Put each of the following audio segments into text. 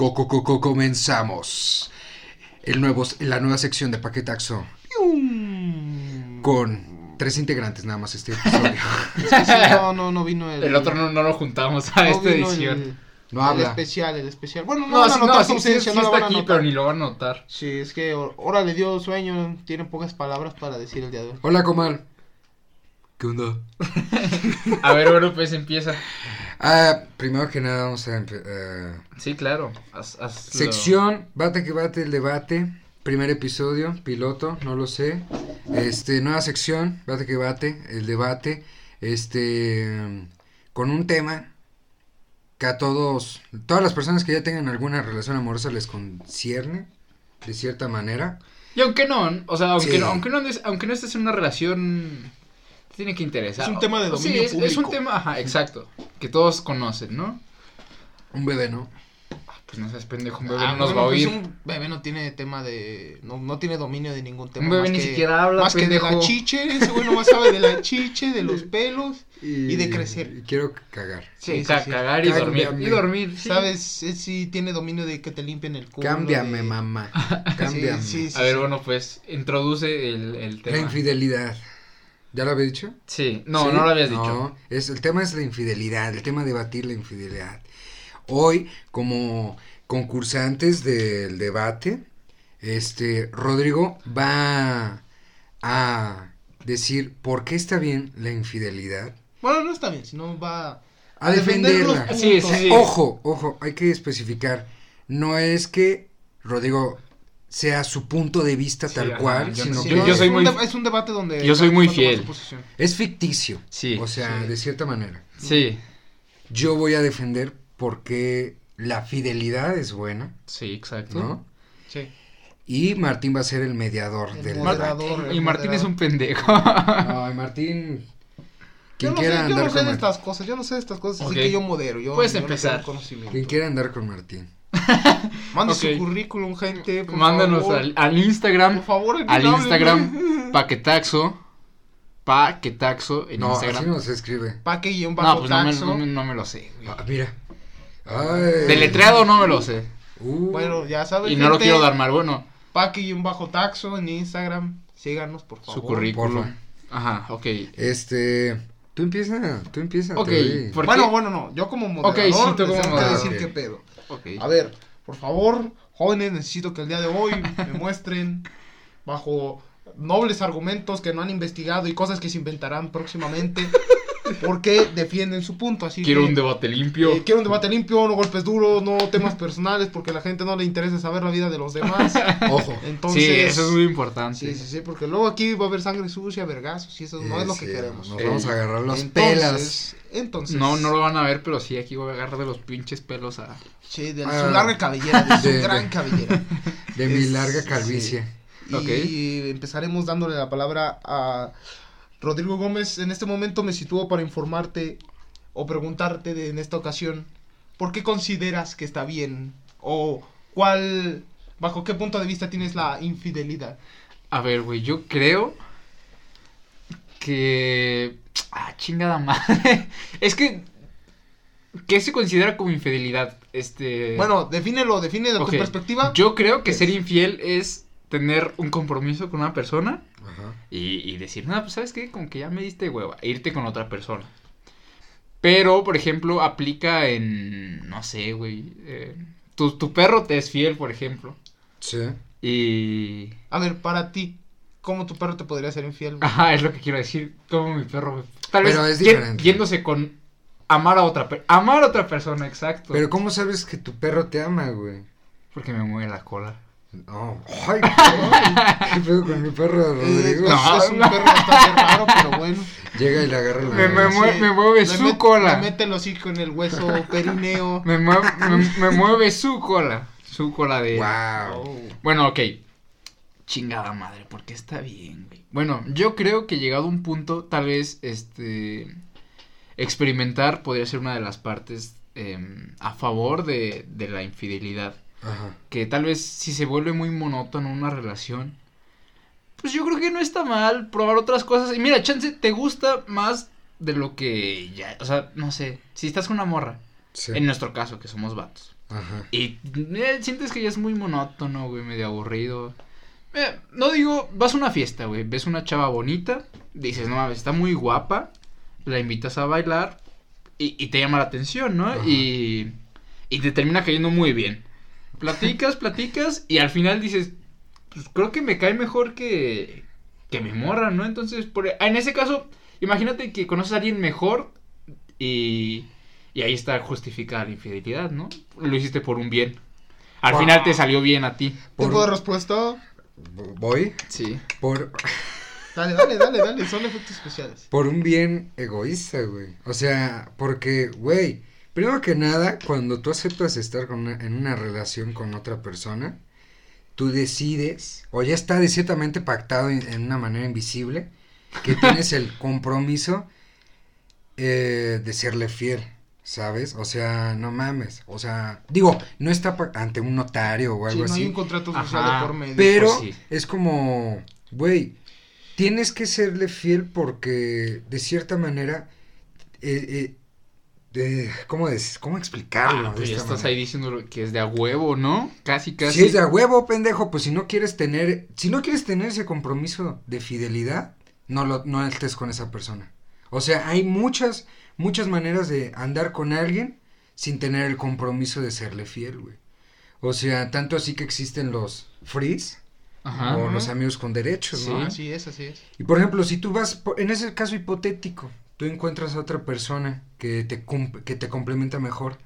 Coco Coco comenzamos. El nuevo, la nueva sección de Paquetaxo con tres integrantes nada más este episodio. Es que sí, no, no, no vino el. El otro no, no lo juntamos a no esta edición. El, No el habla. especial, el especial. Bueno, no, No, van a sí, notar no, su sí, sí, ausencia, sí no está van a aquí, notar. pero ni lo van a notar. Sí, es que ahora le dio sueño, tiene pocas palabras para decir el día de hoy. Hola, Comal. ¿Qué onda? A ver, bueno, pues empieza. Ah, primero que nada vamos a empe- eh, Sí, claro. Haz- hazlo. sección Bate que bate el debate. Primer episodio, piloto, no lo sé. Este, nueva sección, Bate que bate, el debate. Este, con un tema que a todos, todas las personas que ya tengan alguna relación amorosa les concierne, de cierta manera. Y aunque no, o sea, aunque, Sí. no, aunque, no, aunque no estés en una relación, tiene que interesar. Es un tema de Sí, dominio es, es un público. tema, ajá, exacto, que todos conocen, ¿no? Un bebé, ¿no? Pues no seas pendejo, un bebé Ah, no nos bueno, va a pues oír. un bebé no tiene tema de. No, no tiene dominio de ningún tema. Un bebé más ni que- siquiera habla, Más que de la pendejo. chiche, ese güey nomás sabe de la chiche, de los pelos. Y de crecer. Y quiero cagar. Sí, Sí, sí, ca- sí. cagar y dormir. Cámbiame. Y dormir, sí. ¿Sabes? Sí tiene dominio de que te limpien el culo. Cámbiame, de- mamá. Cámbiame. sí, sí, A ver, sí. bueno, pues, introduce el, el La tema. infidelidad. ¿Ya lo había dicho? Sí, no, ¿Sí? no lo habías No, dicho. es, el tema es la infidelidad, el tema de debatir la infidelidad. Hoy, como concursantes del debate, este, Rodrigo va a decir por qué está bien la infidelidad, Bueno, no está bien, sino va a defenderla. Sí, sí, sí. Ojo, ojo, hay que especificar, no es que Rodrigo sea su punto de vista Sí, tal ajá, cual, yo sino no- Sí, que yo- yo es soy un muy- deba- Es un debate donde. Yo soy muy fiel. es ficticio, Sí. o sea, Sí. de cierta manera. Sí, Yo voy a defender porque la fidelidad es buena, sí, exacto. ¿no? Sí. Y Martín va a ser el mediador El del moderador. debate. Y el Martín es un pendejo. Ay, Martín. Yo Quien no, quiera sé, yo andar no sé con de Martín. estas cosas, yo no sé de estas cosas, Ok. así que yo modero. Yo, Puedes yo no empezar. conocimiento. Quien quiera andar con Martín. Mande Ok. su currículum, gente. por Mándanos favor. al, al Instagram. Por favor, al. Instagram. Paquetaxo. Paquetaxo en No, así Instagram. no se escribe. Paque y un No, bajo pues no me, taxo. no, me, no me lo sé. Ah, mira. Ay. Deletreado no me lo sé. Uh, Bueno, ya saben. Y no lo quiero dar mal. Bueno, Paque y un bajo taxo en Instagram. Síganos, por favor. su currículum. Ajá, ok. Este. Tú empieza, tú empieza. Ok, Bueno, bueno, no. Yo como moderador. Ok, sí, tú les como tengo que moderador. decir qué pedo. A ver, por favor, jóvenes, necesito que el día de hoy me muestren bajo nobles argumentos que no han investigado y cosas que se inventarán próximamente por qué defienden su punto. Así Quiero que, un debate limpio. eh, quiero un debate limpio, no golpes duros, no temas personales, porque a la gente no le interesa saber la vida de los demás. Ojo. Entonces, sí, eso es muy importante. Sí, sí, sí, porque luego aquí va a haber sangre sucia, vergazos, y eso no es lo que Sí, queremos. Nos Eh, vamos a agarrar Entonces, pelas. Entonces, No, no lo van a ver, pero sí, aquí voy a agarrar de los pinches pelos a... Sí, de Ah. su larga cabellera, de su De- gran de- cabellera. De mi es- larga sí. calvicie. Y Ok. empezaremos dándole la palabra a Rodrigo Gómez. En este momento me sitúo para informarte o preguntarte de- en esta ocasión, ¿por qué consideras que está bien? ¿O cuál, bajo qué punto de vista tienes la infidelidad? A ver, güey, yo creo que... Ah, chingada madre. es que... ¿Qué se considera como infidelidad? Este... Bueno, defínelo, define de tu perspectiva. Yo creo que ¿Qué ser infiel es tener un compromiso con una persona Ajá. y, y decir, no, pues sabes qué, como que ya me diste hueva, e irte con otra persona. Pero, por ejemplo, aplica en, no sé, güey, eh, tu, tu perro te es fiel, por ejemplo, Sí. y... A ver, para ti, ¿cómo tu perro te podría ser infiel? güey? Ajá, es lo que quiero decir, como mi perro, tal Pero vez es diferente. yéndose con amar a otra persona, amar a otra persona, exacto. Pero ¿cómo sabes que tu perro te ama, güey? Porque me mueve la cola. No. Ay. ¿Qué pedo con mi perro, Rodrigo? No, es un perro bastante raro, pero bueno. Llega y le agarra la Me- me me mueve su met- cola. Le mete el hocico en el hueso perineo. Me mueve, me, me mueve su cola, su cola de... Wow. Bueno, ok. Chingada madre, porque está bien, güey. Bueno, yo creo que llegado a un punto, tal vez, este, experimentar podría ser una de las partes em, a favor de, de la infidelidad. Ajá. Que tal vez si se vuelve muy monótono una relación, pues yo creo que no está mal probar otras cosas. Y mira, chance, te gusta más de lo que ya, o sea, no sé, si estás con una morra, Sí. en nuestro caso, que somos vatos. Ajá. Y eh, sientes que ya es muy monótono, güey, medio aburrido. Eh, no digo, vas a una fiesta, güey, ves una chava bonita, dices, no mames, está muy guapa, la invitas a bailar y, y te llama la atención, ¿no? Ajá. Y, y te termina cayendo muy bien. Platicas, platicas y al final dices, pues creo que me cae mejor que, que mi morra, ¿no? Entonces, por, en ese caso, imagínate que conoces a alguien mejor y, y ahí está justificada la infidelidad, ¿no? Lo hiciste por un bien. Al Wow. final te salió bien a ti. Por- ¿Tiempo de respuesta? Voy Sí. por, Dale, dale, dale, dale. Son efectos especiales. por un bien egoísta, güey. O sea, porque, güey, primero que nada, cuando tú aceptas estar con una- en una relación con otra persona, tú decides, o ya está de ciertamente pactado en, en una manera invisible, que tienes el compromiso eh, de serle fiel, ¿sabes? O sea, no mames. O sea, digo, no está ante un notario o Sí, algo no así. hay un contrato social Ajá, de por medio. Pero Pues sí. es como, güey, tienes que serle fiel porque de cierta manera, eh, eh, de- ¿cómo, des- ¿cómo explicarlo? Ah, de pues ya estás manera? ahí diciendo que es de a huevo, ¿no? Casi, casi. Si es de a huevo, pendejo, pues si no quieres tener, si no quieres tener ese compromiso de fidelidad, no lo, no estés con esa persona. O sea, hay muchas, muchas maneras de andar con alguien sin tener el compromiso de serle fiel, güey. O sea, tanto así que existen los frees Ajá. o Ajá. los amigos con derechos, Sí. ¿no? Así es, así es. Y por ejemplo, si tú vas, en ese caso hipotético, tú encuentras a otra persona que te, que te complementa mejor,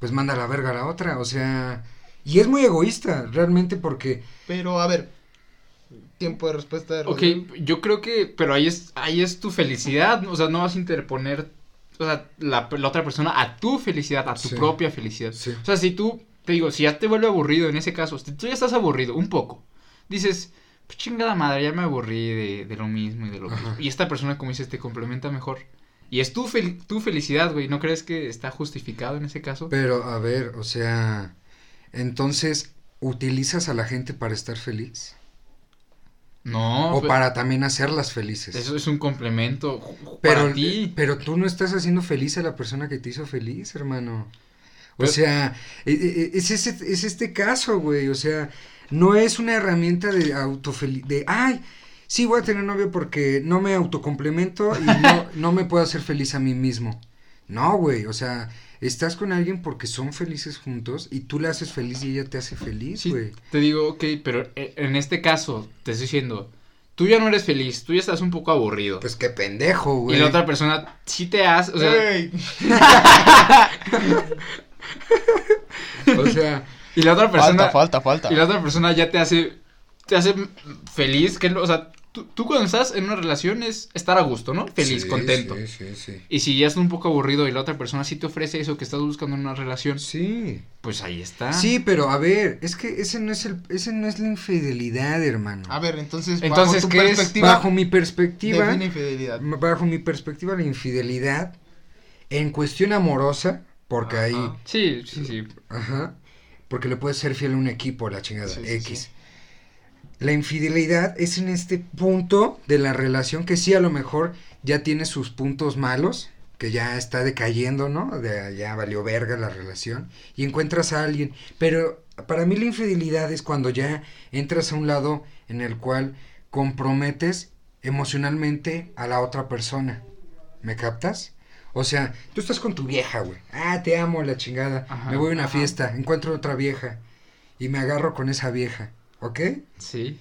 pues manda a la verga a la otra, o sea, y es muy egoísta, realmente, porque, Pero, a ver. Tiempo de respuesta de Ok, yo creo que, pero ahí es, ahí es tu felicidad, o sea, no vas a interponer, o sea, la, la otra persona a tu felicidad, a tu Sí. propia felicidad. Sí. O sea, si tú, te digo, si ya te vuelve aburrido en ese caso, si tú ya estás aburrido un poco, dices, pues chingada madre, ya me aburrí de, de lo mismo y de lo Ajá. mismo. Y esta persona, como dices, te complementa mejor. Y es tu, fel- tu felicidad, güey, ¿no crees que está justificado en ese caso? pero a ver, o sea, entonces, ¿utilizas a la gente para estar feliz? No, o pe- para también hacerlas felices. eso es un complemento pero, para ti. pero tú no estás haciendo feliz a la persona que te hizo feliz, hermano. O Pero- sea, e- e- es, ese, es este caso, güey. O sea, no es una herramienta de autofeliz. De, ay, sí, voy a tener novio porque no me autocomplemento y no, no me puedo hacer feliz a mí mismo. No, güey. O sea, estás con alguien porque son felices juntos y tú le haces feliz y ella te hace feliz, Sí, güey. te digo, ok, pero eh, en este caso, te estoy diciendo, tú ya no eres feliz, tú ya estás un poco aburrido. Pues qué pendejo, y güey. la otra persona sí te hace, o sea, O sea, y la otra persona, falta, falta. y la otra persona ya te hace, te hace feliz, que, o sea, tú, tú cuando estás en una relación es estar a gusto, ¿no? Feliz, sí, contento. Sí, sí, sí. Y si ya estás un poco aburrido y la otra persona sí te ofrece eso que estás buscando en una relación, Sí. pues ahí está. Sí, pero a ver, es que ese no es el, ese no es la infidelidad, hermano. A ver, entonces, Entonces, bajo tu ¿qué es? perspectiva, bajo mi perspectiva, infidelidad. bajo mi perspectiva, la infidelidad en cuestión amorosa, porque Ajá. ahí, Sí, sí, sí. ajá, porque le puedes ser fiel a un equipo, la chingada, Sí, X. sí. La infidelidad es en este punto de la relación que sí a lo mejor ya tiene sus puntos malos, que ya está decayendo, ¿no? De, ya valió verga la relación y encuentras a alguien, pero para mí la infidelidad es cuando ya entras a un lado en el cual comprometes emocionalmente a la otra persona. ¿Me captas? O sea, tú estás con tu vieja, güey. Ah, te amo, la chingada. Ajá, me voy a una ajá. fiesta, encuentro otra vieja y me agarro con esa vieja, ¿ok? Sí.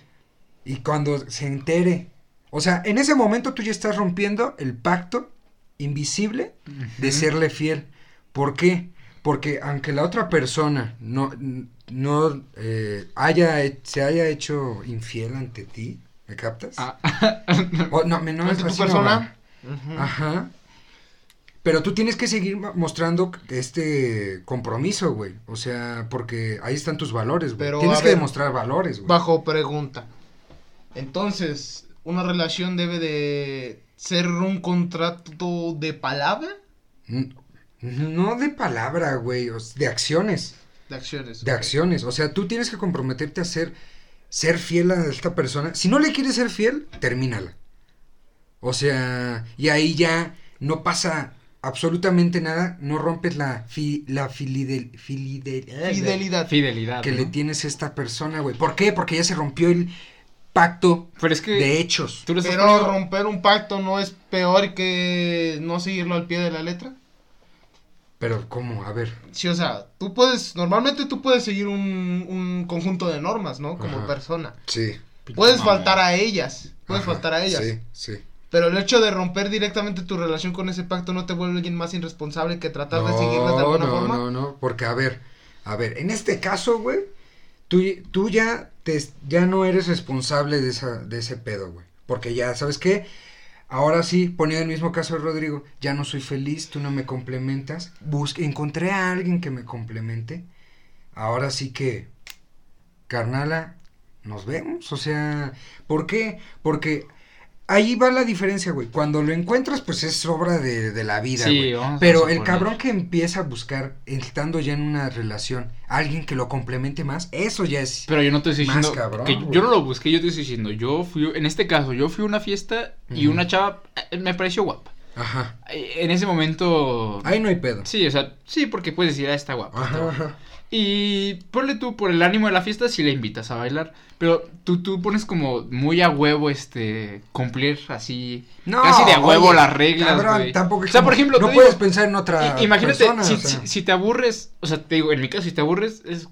Y cuando se entere, o sea, en ese momento tú ya estás rompiendo el pacto invisible de serle fiel. ¿Por qué? Porque aunque la otra persona no, no eh, haya, se haya hecho infiel ante ti, ¿me captas? Ah, O, no, me- no es tu persona. Ajá. Pero tú tienes que seguir mo- mostrando este compromiso, güey. O sea, porque ahí están tus valores, güey. Pero, Tienes que ver, demostrar valores, güey. Bajo pregunta. Entonces, ¿una relación debe de ser un contrato de palabra? N- No de palabra, güey, de acciones, De acciones. de acciones. O sea, tú tienes que comprometerte a ser, ser fiel a esta persona. Si no le quieres ser fiel, termínala. O sea, y ahí ya no pasa absolutamente nada, no rompes la, fi- la filidel- filidel- Fidelidad. Fidelidad. que ¿no? le tienes a esta persona, güey. ¿Por qué? Porque ya se rompió el pacto Pero es que de hechos. tú Pero poniendo- romper un pacto no es peor que no seguirlo al pie de la letra. Pero, ¿cómo? A ver. Sí, o sea, tú puedes, normalmente tú puedes seguir un, un conjunto de normas, ¿no? Como Ajá. persona. Sí. Puedes faltar a ellas, puedes Ajá, faltar a ellas. Sí, sí. Pero el hecho de romper directamente tu relación con ese pacto no te vuelve alguien más irresponsable que tratar de seguirlas de alguna no, forma. No, no, porque a ver, a ver, en este caso, güey, tú, tú ya, te, ya no eres responsable de, esa, de ese pedo, güey. Porque ya, ¿sabes qué? Ahora sí, poniendo el mismo caso de Rodrigo, ya no soy feliz, tú no me complementas. Busque, encontré a alguien que me complemente. Ahora sí que, carnala, nos vemos. O sea, ¿por qué? Porque ahí va la diferencia, güey. Cuando lo encuentras, pues es obra de, de la vida, Sí, güey. Pero el cabrón que empieza a buscar, estando ya en una relación, alguien que lo complemente más, eso ya es... Pero yo no te estoy Más diciendo cabrón, que yo no lo busqué, yo te estoy diciendo, yo fui, en este caso, yo fui a una fiesta y una chava eh, me pareció guapa. Ajá. Eh, En ese momento, Ahí no hay pedo. sí, o sea, sí, porque puedes decir, ah, está guapa. está Ajá, guapa. ajá. Y ponle tú, por el ánimo de la fiesta, si le invitas a bailar. Pero tú, tú pones como muy a huevo, este, cumplir así, No, casi de a huevo oye, las reglas, cabrón, tampoco O sea, por ejemplo, no puedes digo, pensar en otra imagínate, persona, si, o sea. si- si te aburres, o sea, te digo, en mi caso, si te aburres, es,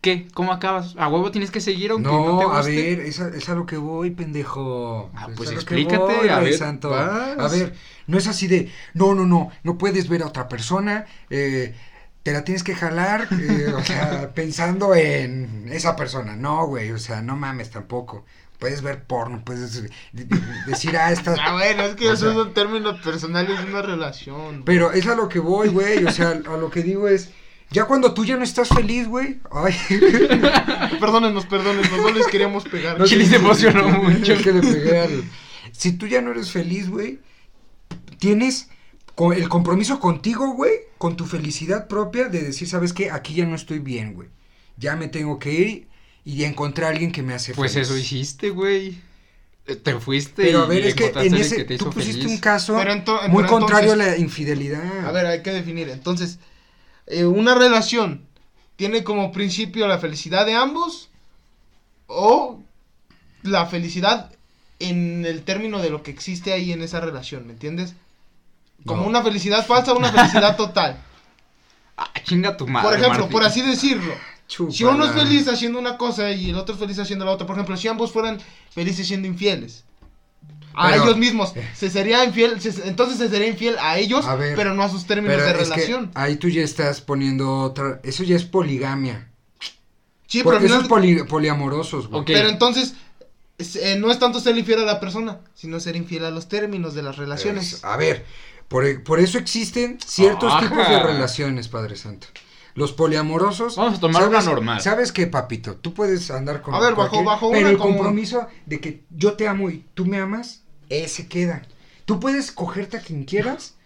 ¿qué? ¿Cómo acabas? ¿A huevo tienes que seguir aunque no, No, te a guste? ver, es a, es a lo que voy, pendejo. Ah, Es pues a explícate, voy, a ver, santo. vas. A ver, no es así de, no, no, no, no puedes ver a otra persona, eh, te la tienes que jalar, eh, o sea, pensando en esa persona. No, güey, o sea, no mames tampoco. Puedes ver porno, puedes de- de- decir, ah, esta... Ah, bueno, es que O esos sea- son términos personales de una relación. Pero es a lo que voy, güey, o sea, a lo que digo es, ya cuando tú ya no estás feliz, güey, ay... Perdónenos, perdónenos, no les queríamos pegar. No, se emocionó mucho. Es que le pegué al- Si tú ya no eres feliz, güey, tienes el compromiso contigo, güey, con tu felicidad propia de decir, ¿sabes qué? Aquí ya no estoy bien, güey. Ya me tengo que ir y encontrar a alguien que me hace Pues feliz. eso hiciste, güey. Eh, Te fuiste Pero a y ver, es que en ese, que te tú pusiste feliz. un caso Pero ento- muy pero contrario entonces- a la infidelidad. A ver, hay que definir. Entonces, eh, una relación tiene como principio la felicidad de ambos o la felicidad en el término de lo que existe ahí en esa relación, ¿me entiendes? Como No. una felicidad falsa o una felicidad total. Ah, chinga tu madre. por ejemplo, Martín. por así decirlo. Chúpala. Si uno es feliz haciendo una cosa y el otro es feliz haciendo la otra, por ejemplo, si ambos fueran felices siendo infieles a Pero- ellos mismos, se sería infiel, se- entonces se sería infiel a ellos, A ver, pero no a sus términos Pero de es que relación. ahí tú ya estás poniendo otra... Eso ya es poligamia. Sí, pero, Porque al eso final- es poli- poliamorosos, güey. Pero entonces es- eh, no es tanto ser infiel a la persona, sino ser infiel a los términos de las relaciones. Es- a ver, por, e, por eso existen ciertos Ajá. tipos de relaciones, Padre Santo. Los poliamorosos. Vamos a tomar una normal. ¿Sabes qué, papito? Tú puedes andar con. A ver, bajo- bajo Pero una el como- compromiso de que yo te amo y tú me amas, ese queda. Tú puedes cogerte a quien quieras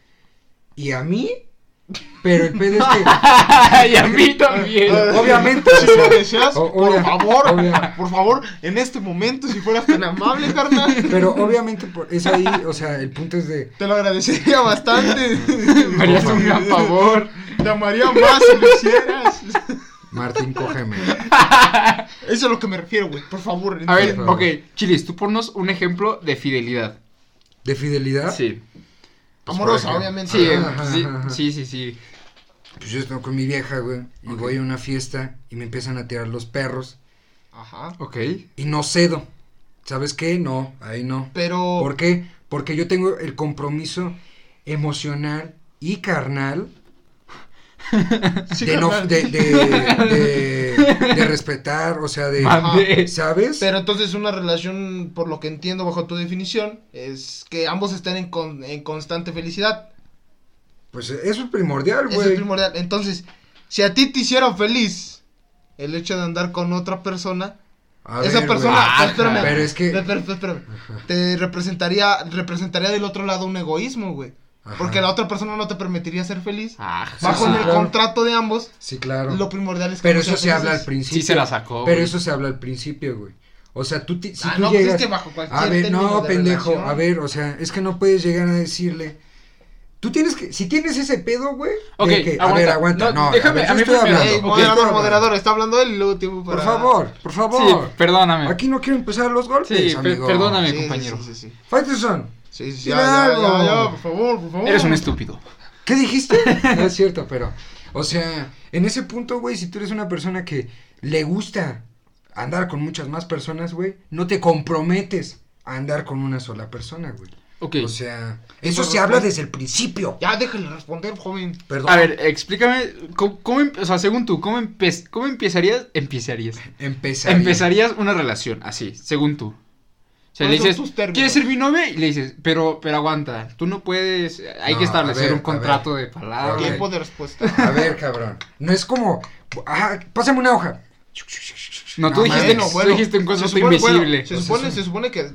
y a mí, pero el pedo es que. y a mí también. Obviamente, Si lo deseas, O- por obvia- favor, obvia- por favor, en este momento, si fueras tan amable, carnal, Pero obviamente por- es ahí, o sea, el punto es de. te lo agradecería bastante. Me harías un gran favor. Te amaría más si lo hicieras. Martín, cógeme. Eso es a lo que me refiero, güey. Por favor. A ver, ok, Chilis, tú ponnos un ejemplo de fidelidad. ¿De fidelidad? Sí. Pues, Amorosa, obviamente. Sí, sí, sí, sí, sí. Pues yo estoy con mi vieja, güey, y voy a una fiesta y me empiezan a tirar los perros Ajá. Ok. y no cedo. ¿Sabes qué? No, ahí no. Pero. ¿Por qué? Porque yo tengo el compromiso emocional y carnal Sí, de, no, carnal. de, de, de- de respetar, o sea, de... ¿Sabes? Pero entonces una relación, por lo que entiendo bajo tu definición, es que ambos estén en, con- en constante felicidad. Pues eso es primordial, Eso es güey. primordial. Entonces, si a ti te hiciera feliz el hecho de andar con otra persona, A esa ver, persona, güey. Ah, espérame, pero es que- espérame, espérame, te representaría, representaría del otro lado un egoísmo, güey. Ajá. Porque la otra persona no te permitiría ser feliz. Ah, Bajo sí, el claro. contrato de ambos, Sí, claro. lo primordial es que Pero eso se habla al principio. Sí se la sacó, Pero güey. eso se habla al principio, güey. O sea, tú, ti- si Ah, tú no, pues llegas... es que bajo cualquier A ver, no, de pendejo, relación. a ver, o sea, es que no puedes llegar a decirle, Tú tienes que, si tienes ese pedo, güey, Ok, que, a aguanta. ver, aguanta, No, no, déjame, a ver, a mí estoy hablando. Ey, Ok, moderador, hablando. moderador, está hablando él luego tiempo para... Por favor, por Sí, favor. perdóname. Aquí no quiero empezar los golpes, Sí, amigo. perdóname. Sí, sí, compañero. Sí, sí, sí. Faitelson, Sí, sí, ya, ya, ya, por favor, por favor. Eres un estúpido. ¿qué dijiste? no es cierto, pero, o sea, en ese punto, güey, si tú eres una persona que le gusta andar con muchas más personas, güey, no te comprometes a andar con una sola persona, güey. Ok. O sea, eso se habla desde el principio. Ya, déjale responder, joven. Perdón. A ver, explícame, ¿cómo, cómo o sea, según tú, ¿cómo, empe- cómo empezarías, empezarías, Empezaría. empezarías una relación así, según tú? O sea, le ¿Cuáles son dices? ¿quieres ser mi novia? Y le dices, pero, pero aguanta, tú no puedes, hay No, que establecer ver, un contrato ver. de palabra. Ok. Tiempo de respuesta. A ver, cabrón. No es como, ah, pásame una hoja. No, tú dijiste, Bueno, tú bueno, dijiste un se concepto supone- bueno, invisible. se supone, se supone que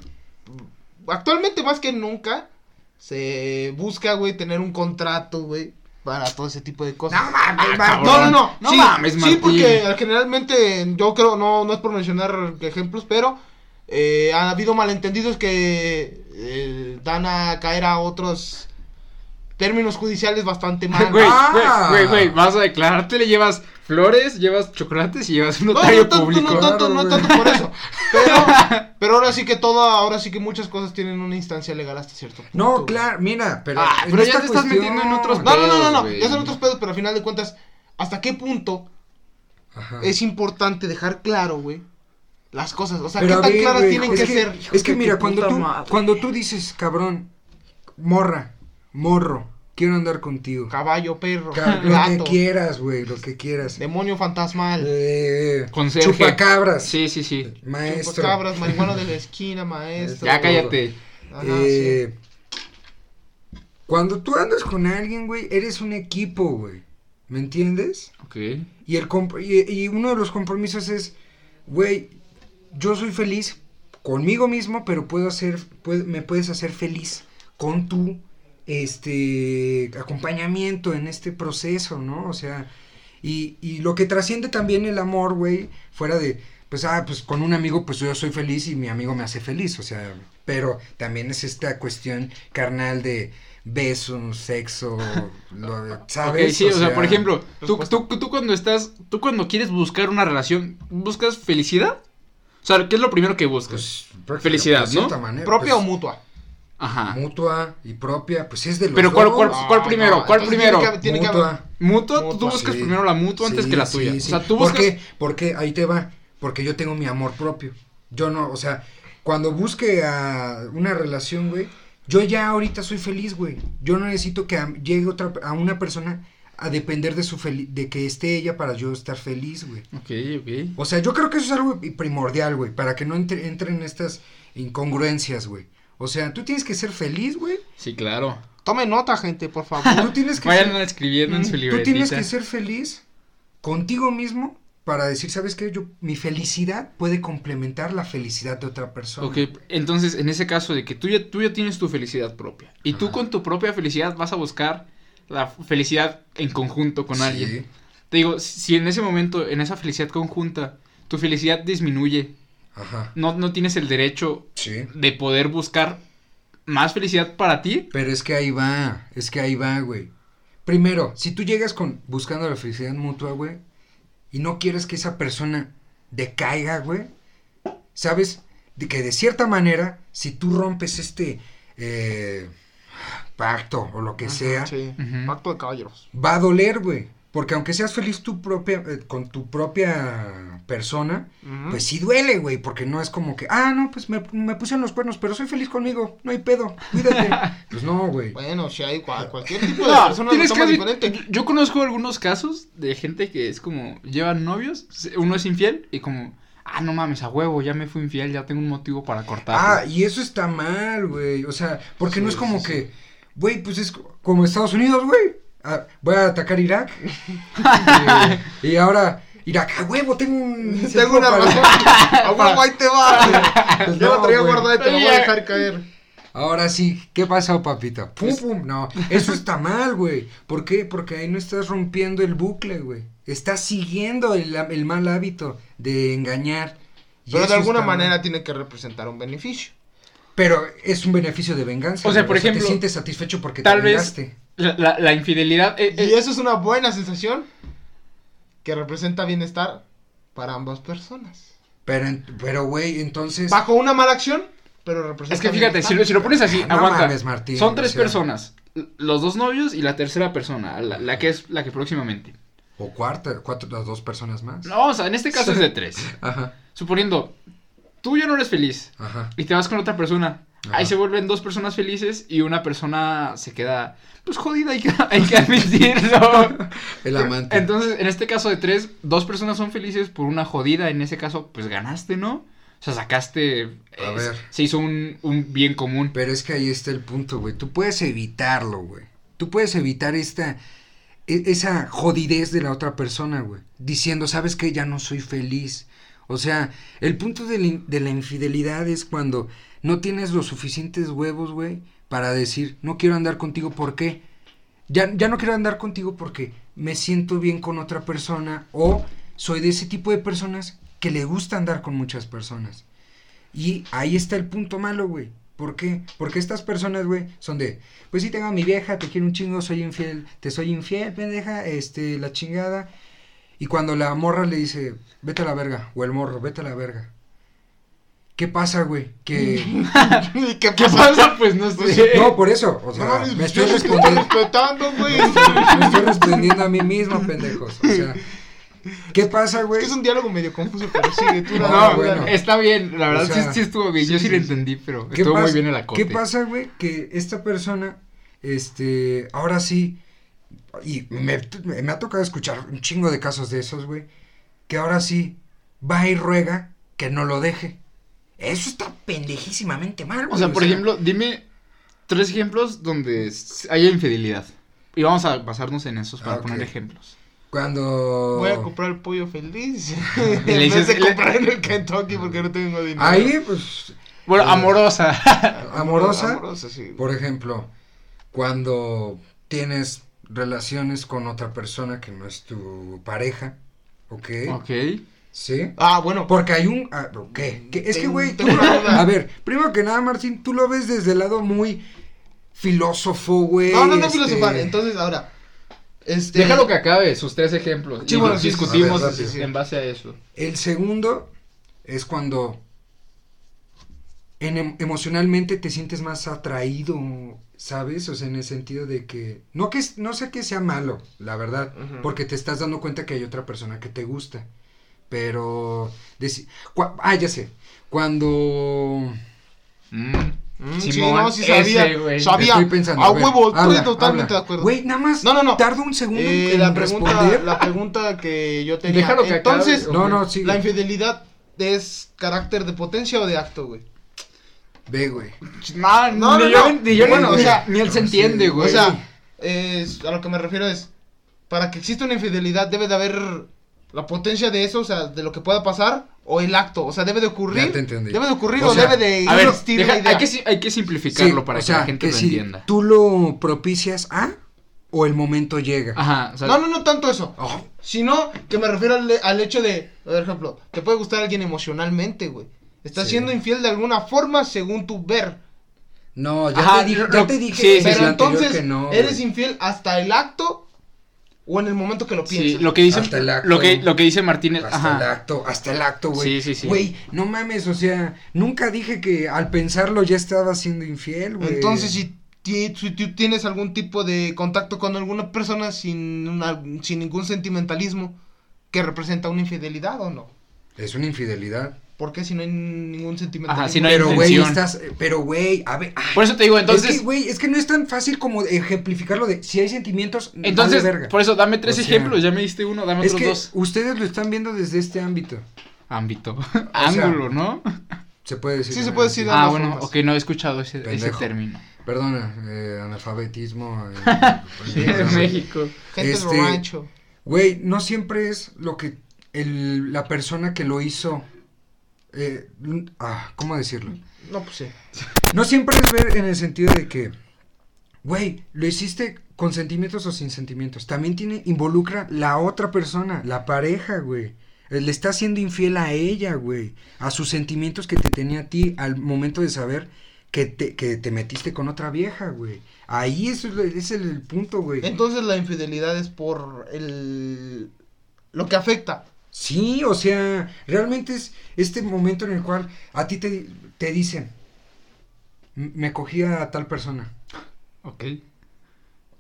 actualmente más que nunca se busca, güey, tener un contrato, güey, para todo ese tipo de cosas. No mames, Ah. No, no, no. No sí, mames, Sí, porque generalmente yo creo, no, no es por mencionar ejemplos, pero eh, ha habido malentendidos que eh, dan a caer a otros términos judiciales bastante mal. Güey, Ah. güey, güey, vas a declararte, le llevas flores, llevas chocolates y llevas un No, notario no público. no tanto, Claro, no tanto por eso. Pero, pero ahora sí que todo, ahora sí que muchas cosas tienen una instancia legal hasta cierto punto. No, claro, mira, pero. Ah, pero ya te estás metiendo en otros No, no, no, no, pedos, no, ya son otros pedos, pero al final de cuentas, ¿hasta qué punto Ajá. es importante dejar claro, güey? Las cosas, o sea, Pero ¿qué tan ver, claras güey, tienen es que, que, ser? Es que mira, cuando tú, madre. cuando tú dices, cabrón, morra, morro, quiero andar contigo. Caballo, perro, Ca- Lo que quieras, güey, lo que quieras. demonio fantasmal, Eh, Conserje. chupacabras. Sí, sí, sí. Maestro. cabras, marihuana de la esquina, maestro. Ya cállate. Ajá, Eh, Cuando tú andas con alguien, güey, eres un equipo, güey. ¿Me entiendes? Ok. Y, el comp- y, y uno de los compromisos es, güey, yo soy feliz conmigo mismo, pero puedo hacer, puede- me puedes hacer feliz con tu este acompañamiento en este proceso, ¿no? O sea, y, y lo que trasciende también el amor, güey, fuera de, pues, ah, pues con un amigo, pues yo soy feliz y mi amigo me hace feliz, o sea, pero también es esta cuestión carnal de besos, sexo, lo, ¿sabes? Ok, sí, o, sea, por ejemplo, tú, respuesta. tú, tú cuando estás, tú cuando quieres buscar una relación, ¿buscas felicidad? O sea, ¿qué es lo primero que buscas? pues, Felicidad, cierta ¿no? manera, ¿Propia pues, o mutua? Ajá. mutua y propia, pues es de los Pero ¿cuál- cuál- No, primero? no, ¿Cuál primero? Tiene que, tiene que Mutua. haber- ¿Mutua? Tú Mutua, buscas Sí. primero la mutua antes Sí, que la tuya. sí. O sea, tú ¿Por buscas... qué? Porque ahí te va, porque yo tengo mi amor propio. Yo no, o sea, cuando busque a una relación, güey, yo ya ahorita soy feliz, güey. Yo no necesito que a- llegue otra a una persona a depender de su feli- de que esté ella para yo estar feliz, güey. Ok, ok. O sea, yo creo que eso es algo primordial, güey, para que no entre, entren estas incongruencias, güey. O sea, tú tienes que ser feliz, güey. Sí, claro. Tome nota, gente, por favor. Tú tienes que Vayan ser- escribiendo en su Tú libretita. tienes que ser feliz contigo mismo para decir, ¿sabes qué? Yo, mi felicidad puede complementar la felicidad de otra persona. Ok, entonces en ese caso de que tú ya, tú ya tienes tu felicidad propia y tú Ajá. con tu propia felicidad vas a buscar la felicidad en conjunto con Sí. alguien. Te digo, si en ese momento, en esa felicidad conjunta, tu felicidad disminuye, Ajá. no, no tienes el derecho Sí. de poder buscar más felicidad para ti. Pero es que ahí va, es que ahí va, güey. Primero, si tú llegas con buscando la felicidad mutua, güey, y no quieres que esa persona decaiga, güey, sabes de que de cierta manera, si tú rompes este eh, pacto o lo que Ajá, sea, sí. Pacto de caballeros. va a doler, güey. Porque aunque seas feliz tu propia, eh, con tu propia persona, pues sí duele, güey. Porque no es como que, ah, no, pues me, me pusieron los cuernos, pero soy feliz conmigo, no hay pedo, cuídate. pues no, güey. Bueno, si hay cua- cualquier tipo de No, persona lo tienes toma que- diferente. Yo conozco algunos casos de gente que es como, llevan novios, uno es infiel y como, ah, no mames, a huevo, ya me fui infiel, ya tengo un motivo para cortar. Ah, y eso está mal, güey. O sea, porque no es como sí, que, güey, pues es co- como Estados Unidos, güey. Ah, voy a atacar Irak. y, y ahora, Irak, a huevo, tengo un. Tengo una para- razón. A huevo, ahí te va. Pues Yo la no, traía güey. guardada y te la voy a dejar caer. Ahora sí, ¿qué pasó, papito? Pum, Pues- pum, no, eso está mal, güey. ¿Por qué? Porque ahí no estás rompiendo el bucle, güey. Estás siguiendo el, el mal hábito de engañar. Pero de alguna mal. manera tiene que representar un beneficio. Pero es un beneficio de venganza. O sea, por ejemplo, te sientes satisfecho porque tal te vez- vengaste. la, la- la infidelidad. eh, eh, Y eso es una buena sensación que representa bienestar para ambas personas. Pero, pero, güey, entonces. Bajo una mala acción, pero representa es que fíjate, si lo, si lo pones así, Ah, no aguanta. mames, Martín, Son o tres sea. personas. Los dos novios y la tercera persona, la, la que es la que próximamente. O cuarta, cuatro, las dos personas más. No, o sea, en este caso es de tres. Ajá, Suponiendo, tú ya no eres feliz ajá. y te vas con otra persona. Ajá. Ahí se vuelven dos personas felices y una persona se queda, pues jodida, hay que, hay que admitirlo. El amante. Entonces, en este caso de tres, dos personas son felices por una jodida. En ese caso, pues ganaste, ¿no? O sea, sacaste. A ver. Se hizo un, un bien común. Pero es que ahí está el punto, güey. Tú puedes evitarlo, güey. Tú puedes evitar esta. e- Esa jodidez de la otra persona, güey. Diciendo, ¿sabes qué? Ya no soy feliz. O sea, el punto de la, in- de la infidelidad es cuando no tienes los suficientes huevos, güey, para decir, no quiero andar contigo, ¿por qué? Ya, ya no quiero andar contigo porque me siento bien con otra persona o soy de ese tipo de personas que le gusta andar con muchas personas. Y ahí está el punto malo, güey. ¿Por qué? Porque estas personas, güey, son de, pues sí tengo a mi vieja, te quiero un chingo, soy infiel, te soy infiel, pendeja, este, la chingada. Y cuando la morra le dice, vete a la verga, o el morro, vete a la verga. ¿Qué pasa, güey? Que... ¿Y qué ¿Qué pasa? pasa? Pues no sé. No, por eso, o No sea, mames, me estoy estoy respondiendo, respetando, güey. me estoy respondiendo a mí mismo, pendejos. O sea, ¿qué pasa, Es güey? que es un diálogo medio confuso, pero sigue tú. No, No, bueno. está bien, la verdad O sea, sí, sí estuvo bien. Yo sí, sí, lo sí, sí. entendí, pero ¿Qué estuvo muy bien el acote. ¿Qué pasa, güey? Que esta persona, este, ahora sí, y me, me ha tocado escuchar un chingo de casos de esos, güey, que ahora sí va y ruega que no lo deje. Eso está pendejísimamente mal, güey. O sea, por ejemplo, dime tres ejemplos donde haya infidelidad. Y vamos a basarnos en esos para Ah, poner ejemplos. Cuando... Voy a comprar el pollo feliz. le en vez dices- de comprar en el Kentucky porque no tengo dinero. Ahí, pues, Bueno, Eh, amorosa. amorosa, Amorosa, sí. por ejemplo, cuando tienes relaciones con otra persona que no es tu pareja, ¿ok? ok. ¿Sí? Ah, bueno. Porque hay un... ah, ¿Qué? ¿Qué? Es que, güey, tú... A ver, primero que nada, Martín, tú lo ves desde el lado muy filósofo, güey. No, no, no este, filosofar. Entonces, ahora. Este, Déjalo que acabe sus tres ejemplos. Sí, y bueno, sí, discutimos sí, sí, en base a eso. El segundo es cuando en em- emocionalmente te sientes más atraído, ¿sabes? O sea, en el sentido de que... No, que no sé que sea malo, la verdad, porque te estás dando cuenta que hay otra persona que te gusta. Pero... ah, ya sé. Cuando... Mm. Mm, sí, no, sí ese, sabía. güey. Sabía. Estoy pensando. A ver, huevo, estoy habla, totalmente habla. de acuerdo. Güey, nada más. No, no, no. Tardo un segundo Eh, en la, pregunta, responder. la pregunta que yo tenía. Déjalo que acabe. Entonces, No, no, sí. ¿la infidelidad es carácter de potencia o de acto, güey? Ve, güey. No, No, ni no, yo, no. ni yo Bueno, ni, o sea, ni él se entiende, sí, güey. O sea, es, a lo que me refiero es, para que exista una infidelidad debe de haber la potencia de eso, o sea, de lo que pueda pasar, o el acto, o sea, debe de ocurrir. Ya te entendí. Debe de ocurrir O o, sea, debe de a ver, existir deja- la idea. hay, que, si- hay que simplificarlo Sí, para o que sea, la gente que lo si entienda. tú lo propicias a o el momento llega. Ajá, o sea, No, no, no tanto eso. Oh, Sino que me refiero al, al hecho de, por ejemplo, te puede gustar alguien emocionalmente, güey. Estás Sí. siendo infiel de alguna forma según tu ver. no, ya Ajá, te dije, lo- ya lo- te dije sí, sí, Pero entonces, que no, ¿eres infiel hasta el acto o en el momento que lo sí, piensas? lo que dice, Hasta el acto. lo que, lo que dice Martínez, Hasta ajá. el acto, hasta el acto, güey. Sí, sí, sí. Güey, no mames, o sea, nunca dije que al pensarlo ya estaba siendo infiel, güey. Entonces, si, si tú tienes algún tipo de contacto con alguna persona sin, una- sin ningún sentimentalismo, que representa una infidelidad o no? Es una infidelidad. ¿Por qué si no hay ningún sentimentalismo? Ajá, si no hay Pero, güey, estás, pero, güey, a ver, Por eso te digo, entonces, es que, güey, es que no es tan fácil como ejemplificarlo de si hay sentimientos, vale entonces, verga. por eso dame tres O sea, ejemplos, ya me diste uno, dame es otros que dos. ustedes lo están viendo desde este ámbito, Ámbito, sea, ángulo, ¿no? se puede decir. Sí, se puede decir. de Ah, bueno, formas. ok, no he escuchado ese, término. Perdona, eh, analfabetismo. eh, en México. Gente este. Güey, no siempre es lo que el, la persona que lo hizo. Eh, ah, ¿cómo decirlo? No, pues sí. No siempre es ver en el sentido de que, güey, lo hiciste con sentimientos o sin sentimientos. También tiene, involucra la otra persona, la pareja, güey. Eh, Le está siendo infiel a ella, güey. A sus sentimientos que te tenía a ti al momento de saber que te, que te metiste con otra vieja, güey. Ahí es, es el, el punto, güey. Entonces la infidelidad es por el lo que afecta. Sí, o sea, realmente es este momento en el cual a ti te, te dicen, "M- me cogí a tal persona. Ok.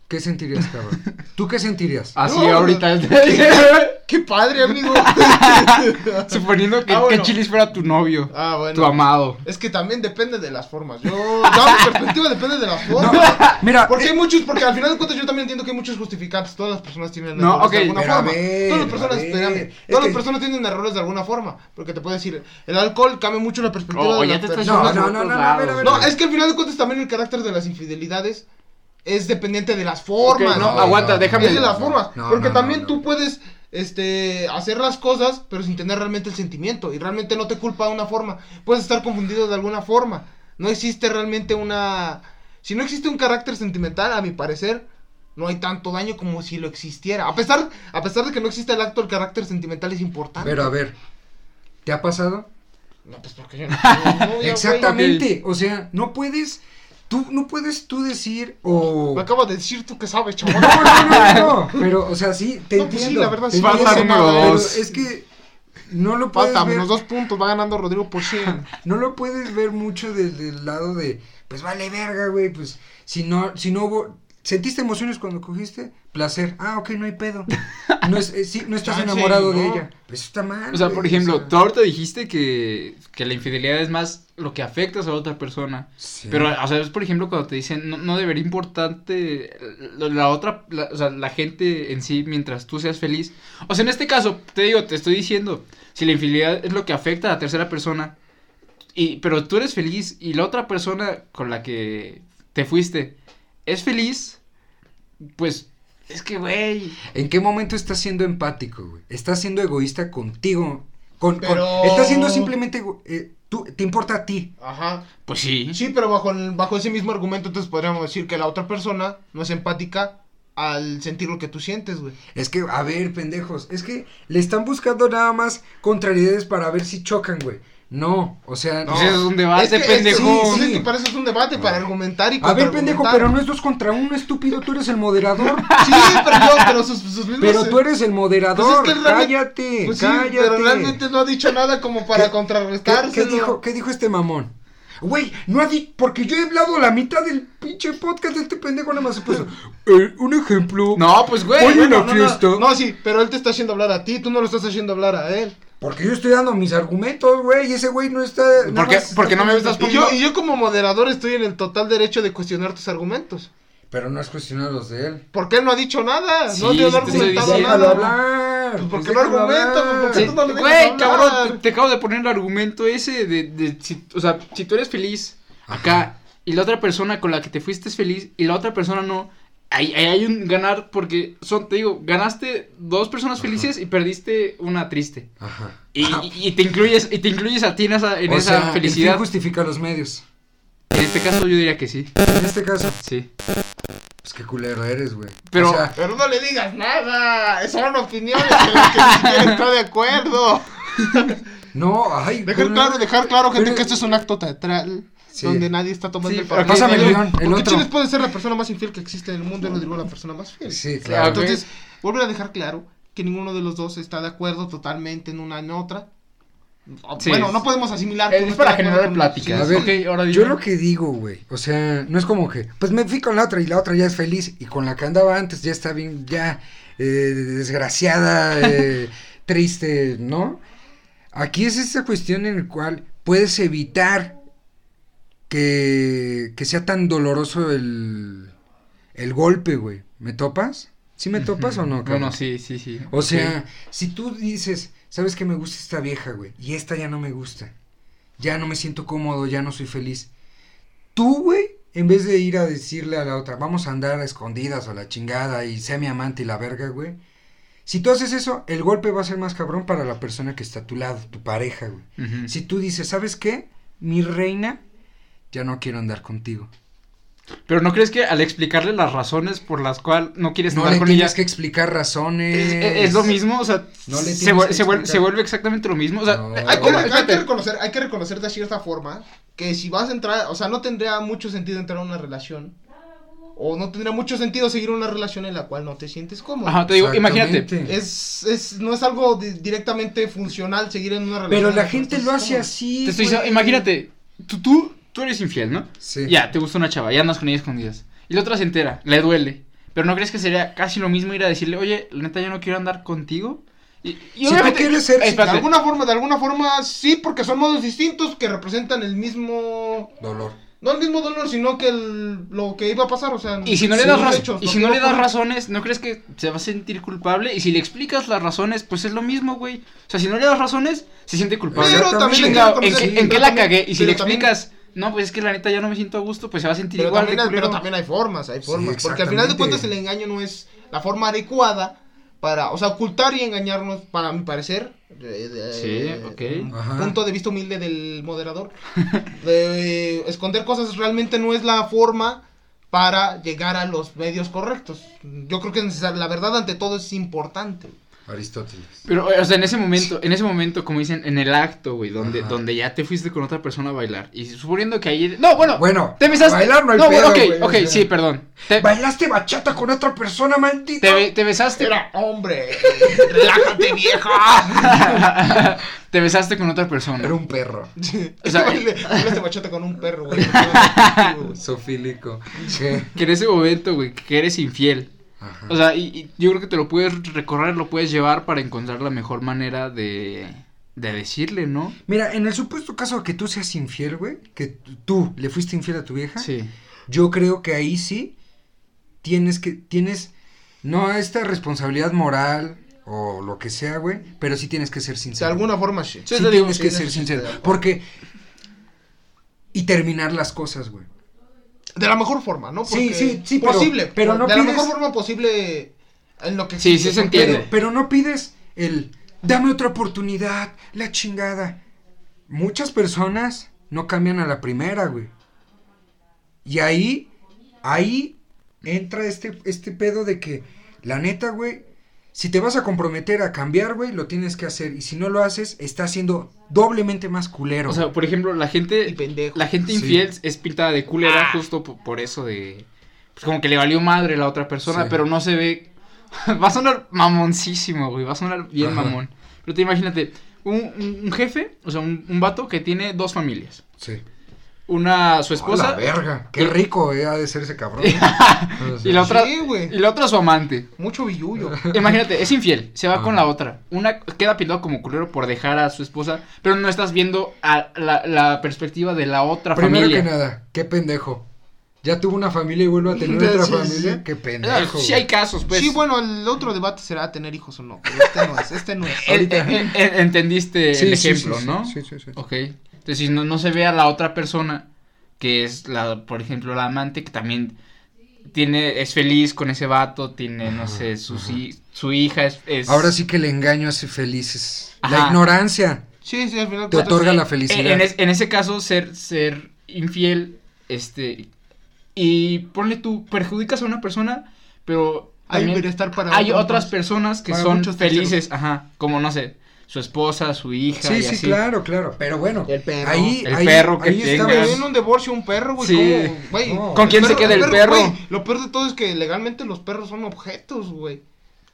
¿Qué sentirías, cabrón? ¿Tú qué sentirías? Así No, ahorita. Qué padre, amigo. Suponiendo que, Ah, bueno. que Chilis fuera tu novio. ah, bueno. Tu amado. Es que también depende de las formas. Yo, yo mi perspectiva depende de las formas. Mira, Porque eh, hay muchos, porque al final de cuentas yo también entiendo que hay muchos justificantes. Todas las personas tienen No, errores de alguna pero a forma. ver, todas las personas, a ver, espérame, es todas que- las personas tienen errores de alguna forma. Porque te puedo decir, el alcohol cambia mucho la perspectiva Oh, de las personas. No, no, no, no, ver, No, güey. es que al final de cuentas también el carácter de las infidelidades es dependiente de las formas. No, No, aguanta, no, déjame. Es de las no, formas. no, porque no, también no, tú no. puedes este hacer las cosas, pero sin tener realmente el sentimiento. Y realmente no te culpa de una forma. Puedes estar confundido de alguna forma. No existe realmente una. Si no existe un carácter sentimental, a mi parecer, no hay tanto daño como si lo existiera. A pesar, a pesar de que no existe el acto, el carácter sentimental es importante. pero a ver, ¿te ha pasado? No, pues porque yo no tengo novia, güey. Exactamente, o sea, no puedes, tú, no puedes tú decir o... Me acabas de decir tú que sabes, chaval. No, no, no, no, pero, o sea, sí, te No, pues sí, entiendo. la verdad, sí, falta entiendo, número pero dos. Es que no lo puedes ver, menos dos puntos, va ganando Rodrigo por 100. no lo puedes ver mucho desde el lado de, pues vale verga, güey, pues, si no, si no hubo, ¿sentiste emociones cuando cogiste? Placer, ah, ok, no hay pedo, no, es, eh, sí, no estás Chance, enamorado de ella, pues eso está mal, O sea, por ejemplo, sea, tú ahorita dijiste que, que la infidelidad es más lo que afectas a la otra persona. sí. Pero, o sea, es por ejemplo cuando te dicen, no, no debería importarte la, la otra, la- o sea, la gente en sí mientras tú seas feliz. O sea, en este caso, te digo, te estoy diciendo, si la infidelidad es lo que afecta a la tercera persona, y, pero tú eres feliz y la otra persona con la que te fuiste es feliz, pues, es que, güey, ¿En qué momento estás siendo empático, güey? Estás siendo egoísta contigo. Con, con- Pero- estás siendo simplemente. ego- eh, tú, te importa a ti. Ajá. pues sí. Sí, pero bajo, el- bajo ese mismo argumento, entonces podríamos decir que la otra persona no es empática al sentir lo que tú sientes, güey. Es que, a ver, pendejos. Es que le están buscando nada más contrariedades para ver si chocan, güey. No, o sea. Pues eso es un debate, Es que- es- pendejo. sí, sí, Sí. es para eso es un debate, para argumentar y A ver, pendejo, pero no es dos contra uno, estúpido. Tú eres el moderador. Sí, pero yo, pero sus, sus mismos... pero tú eres el moderador. Pues es que cállate, Pues sí, cállate. pero realmente no ha dicho nada como para ¿Qué- contrarrestárselo. ¿Qué, qué dijo, ¿Qué dijo este mamón? Güey, no ha dicho, porque yo he hablado la mitad del pinche podcast de este pendejo nada más se puso. eh, un ejemplo. No, pues, güey. Oye, bueno, una No, no, fiesta. no, sí, pero él te está haciendo hablar a ti, tú no lo estás haciendo hablar a él. Porque yo estoy dando mis argumentos, güey, y ese güey no está. nada ¿Por qué- más por qué no me está estás Y yo, y yo como moderador estoy en el total derecho de cuestionar tus argumentos. Pero no has cuestionado los de él. Porque él no ha dicho nada, Sí, no te ha argumentado nada. hablar. Pues, ¿por pues no argumenta? Pues, ¿por qué Sí, tú no le Güey, cabrón, te, te acabo de poner el argumento ese de, de si, o sea, si tú eres feliz acá y la otra persona con la que te fuiste es feliz y la otra persona no, ahí, ahí hay un ganar porque son, te digo, ganaste dos personas felices y perdiste una triste. Ajá. Y, y- y te incluyes, y te incluyes a ti en esa, en o esa sea, felicidad. El fin justifica los medios. En este caso yo diría que sí. En este caso, Sí. pues qué culero eres, güey. Pero- O sea, Pero no le digas nada, son opiniones en las que ni siquiera está de acuerdo. no, ay. Dejar pero claro, dejar claro, gente, pero- que esto es un acto teatrral. Sí. Donde nadie está tomando Sí, el papel. pásame de- el guion, el Porque otro. Chiles puede ser la persona más infiel que existe en el mundo y lo digo la persona más fiel. Sí, claro. Entonces, vuelve a dejar claro que ninguno de los dos está de acuerdo totalmente en una en otra. Sí, bueno, es- no podemos asimilar. Es para generar pláticas. A ver, ahora Yo lo que digo, güey, o sea, no es como que, pues me fui con la otra y la otra ya es feliz y con la que andaba antes ya está bien, ya eh, desgraciada, eh, triste, ¿no? Aquí es esta cuestión en la cual puedes evitar que, que sea tan doloroso el, el golpe, güey. ¿Me topas? ¿Sí me topas o no? Bueno, cabrón? sí, sí, sí. O sea, si tú dices, sabes que me gusta esta vieja, güey, y esta ya no me gusta, ya no me siento cómodo, ya no soy feliz. Tú, güey, en vez de ir a decirle a la otra, vamos a andar a escondidas o a la chingada y sea mi amante y la verga, güey. Si tú haces eso, el golpe va a ser más cabrón para la persona que está a tu lado, tu pareja, güey. Si tú dices, ¿sabes qué? Mi reina, ya no quiero andar contigo. Pero ¿no crees que al explicarle las razones por las cuales no quieres No andar le con tienes ella que explicar razones. es, es- es lo mismo? O sea, No le se, tienes vuelve exactamente lo mismo. O sea, No. hay que- hay que espérate. reconocer, hay que reconocer de cierta forma que si vas a entrar, o sea, no tendría mucho sentido entrar a una relación. O no tendría mucho sentido seguir una relación en la cual no te sientes cómodo. Ajá, te digo, imagínate. Es, es, no es algo di- directamente funcional seguir en una relación. Pero la gente lo hace cómodo. así. Te estoy diciendo, imagínate, tú, tú, tú eres infiel, ¿no? Sí. Ya, te gusta una chava, ya andas con ella escondidas. Y la otra se entera, le duele. Pero ¿no crees que sería casi lo mismo ir a decirle, oye, la neta, yo no quiero andar contigo? Y, y Si tú quieres ser- De Espérate. alguna forma, de alguna forma, sí, porque son modos distintos que representan el mismo. Dolor. No el mismo dolor, sino que el, lo que iba a pasar, o sea. Y si no le das, los raz- hechos, y si no le das razones, ¿no crees que se va a sentir culpable? Y si le explicas las razones, pues es lo mismo, güey. O sea, si no le das razones, se siente culpable. Pero también ¿en, qué, en qué pero la cagué? Y si le también- explicas, no, pues es que la neta ya no me siento a gusto, pues se va a sentir Pero igual. también, de hay, pero también hay formas, hay Sí, formas. porque al final de cuentas el engaño no es la forma adecuada para, o sea, ocultar y engañarnos, para mi parecer. de- de- Sí, ok. Ajá. Punto de vista humilde del moderador. de eh, esconder cosas realmente no es la forma para llegar a los medios correctos. Yo creo que la verdad ante todo es importante. Aristóteles. Pero, o sea, en ese momento, en ese momento, como dicen, en el acto, güey, donde, Ajá. donde ya te fuiste con otra persona a bailar. Y suponiendo que ahí. No, bueno. Bueno, te besaste. bailar no hay bueno, pedo, ok, güey, ok, sí, perdón. Te, ¿Bailaste bachata con otra persona, maldito? te, te besaste. Era, hombre, relájate vieja. te besaste con otra persona. Era un perro. O sea, Baile- bailaste bachata con un perro, güey. Sofílico. Que en ese momento, güey, que eres infiel. Ajá. O sea, y, y yo creo que te lo puedes recorrer, lo puedes llevar para encontrar la mejor manera de, de decirle, ¿no? Mira, en el supuesto caso de que tú seas infiel, güey, que tú le fuiste infiel a tu vieja, Sí. yo creo que ahí sí tienes que, tienes, no esta responsabilidad moral o lo que sea, güey, pero sí tienes que ser De sincero. alguna forma, sí. Sí te digo, tienes sí, que ser sí sincero, de porque, y terminar las cosas, güey. De la mejor forma, ¿no? Sí, Porque sí, sí, Posible, pero no De la pides- mejor forma posible en lo que Sí, sí se entiende. Pero, pero no pides el, dame otra oportunidad, la chingada. Muchas personas no cambian a la primera, güey. Y ahí, ahí entra este, este pedo de que, la neta, güey, si te vas a comprometer a cambiar, güey, lo tienes que hacer. Y si no lo haces, estás siendo doblemente más culero. O sea, por ejemplo, la gente. Y pendejo. La gente Sí. infiel es pintada de culera Ah. justo po- por, eso de. Pues como que le valió madre la otra persona, Sí. pero no se ve. va a sonar mamoncísimo, güey. Va a sonar bien Ajá. mamón. Pero te imagínate, un jefe, o sea, un, un vato que tiene dos familias. sí. Una, su esposa. la verga. Qué y- rico, eh, ha de ser ese cabrón. Y la otra. Sí. Y la otra su amante. Mucho billullo. Imagínate, es infiel, se va con la otra. Una queda pintado como culero por dejar a su esposa, pero no estás viendo a la, la perspectiva de la otra Primero familia. que nada, qué pendejo. Ya tuvo una familia y vuelve a tener Sí, otra sí, familia. sí. Qué Ah, pendejo. sí güey. hay casos, pues. sí, bueno, el otro debate será tener hijos o no. Pero este no es, este no es. Eh, Ahorita. eh, eh, entendiste Sí, el sí, ejemplo, sí, sí, ¿no? Sí, sí, sí. Ok. Entonces, si no, no se ve a la otra persona, que es la, por ejemplo, la amante, que también tiene, es feliz con ese vato, tiene, no Ajá, sé, su, hi- su hija es, es- Ahora sí que el engaño hace felices. La ignorancia Sí, sí, al final. te otorga sí. la En, felicidad. en es- en ese caso, ser, ser infiel, este, y ponle tú, perjudicas a una persona, pero Hay también bienestar para hay otras personas que son felices, ajá, como no sé, su esposa, su hija, Sí, y sí, así. claro, claro. Pero bueno, El perro. ahí, El ahí, perro que ahí tengas. También un divorcio, un perro, güey. Sí. ¿cómo, güey? No. ¿Con quién se queda el perro? güey, lo peor de todo es que legalmente los perros son objetos, güey.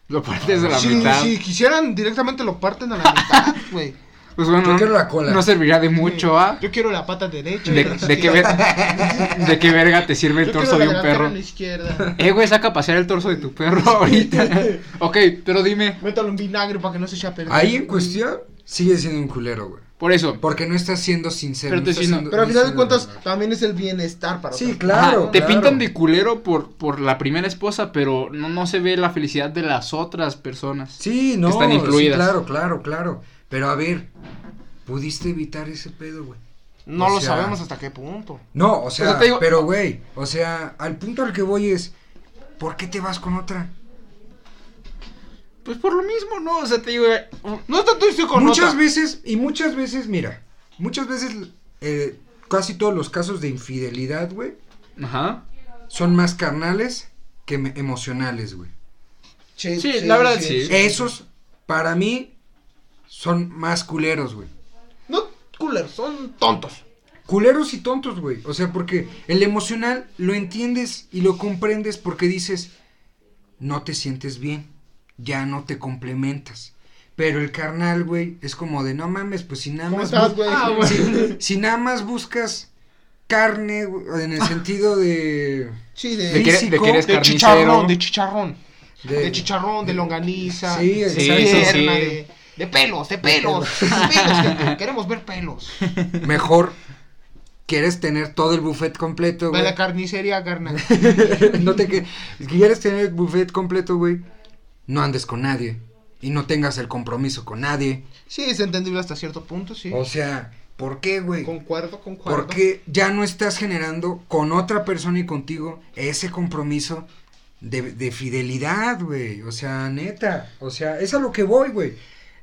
Lo partes de la Si, mitad. si quisieran directamente lo parten a la mitad, güey. Pues bueno, Yo quiero la cola. no servirá de mucho, ¿ah? Yo quiero la pata derecha. De, qué ver- de qué verga te sirve el Yo torso de un perro. izquierda. Eh, güey, saca a pasear el torso de tu perro ahorita. ok, pero dime. Métalo en vinagre para que no se eche a perder. Ahí en cuestión sigue siendo un culero, güey. Por eso. Porque no estás siendo sincero. Pero no te siendo- Pero al final de cuentas verdad. también es el bienestar para Sí, otras claro. Ajá, te claro. pintan de culero por, por la primera esposa, pero no, no se ve la felicidad de las otras personas. Sí, no. están sí, incluidas. claro, claro, claro. Pero a ver, pudiste evitar ese pedo, güey. No O lo sea- sabemos hasta qué punto. No, o sea, sea, te digo- pero güey, o sea, al punto al que voy es, ¿por qué te vas con otra? Pues por lo mismo, ¿no? O sea, te digo. eh, No tanto estoy con muchas otra. veces, y muchas veces, mira, muchas veces, eh, casi todos los casos de infidelidad, güey, Ajá. son más carnales que emocionales, güey. Sí, la verdad, sí. Esos, para mí, son más culeros, güey. No, cooler, son tontos. Culeros y tontos, güey. O sea, porque el emocional lo entiendes y lo comprendes porque dices, no te sientes bien, ya no te complementas. Pero el carnal, güey, es como de, no mames, pues si nada ¿Cómo más... estás, güey? Ah, güey. si, si nada más buscas carne, güey, en el sentido de... Sí, de, De que, físico, que eres de carnicero. chicharrón, de chicharrón. De, De, chicharrón, de longaniza. Sí, de sí. De, de pelos, de pelos. De pelos, gente, Queremos ver pelos. Mejor quieres tener todo el buffet completo, güey. la carnicería, carnal. no te que quieres tener el buffet completo, güey. No andes con nadie y no tengas el compromiso con nadie. Sí, es entendible hasta cierto punto, sí. O sea, ¿por qué, güey? Concuerdo, concuerdo. Porque ya no estás generando con otra persona y contigo ese compromiso de, de fidelidad, güey. O sea, neta. O sea, es a lo que voy, güey.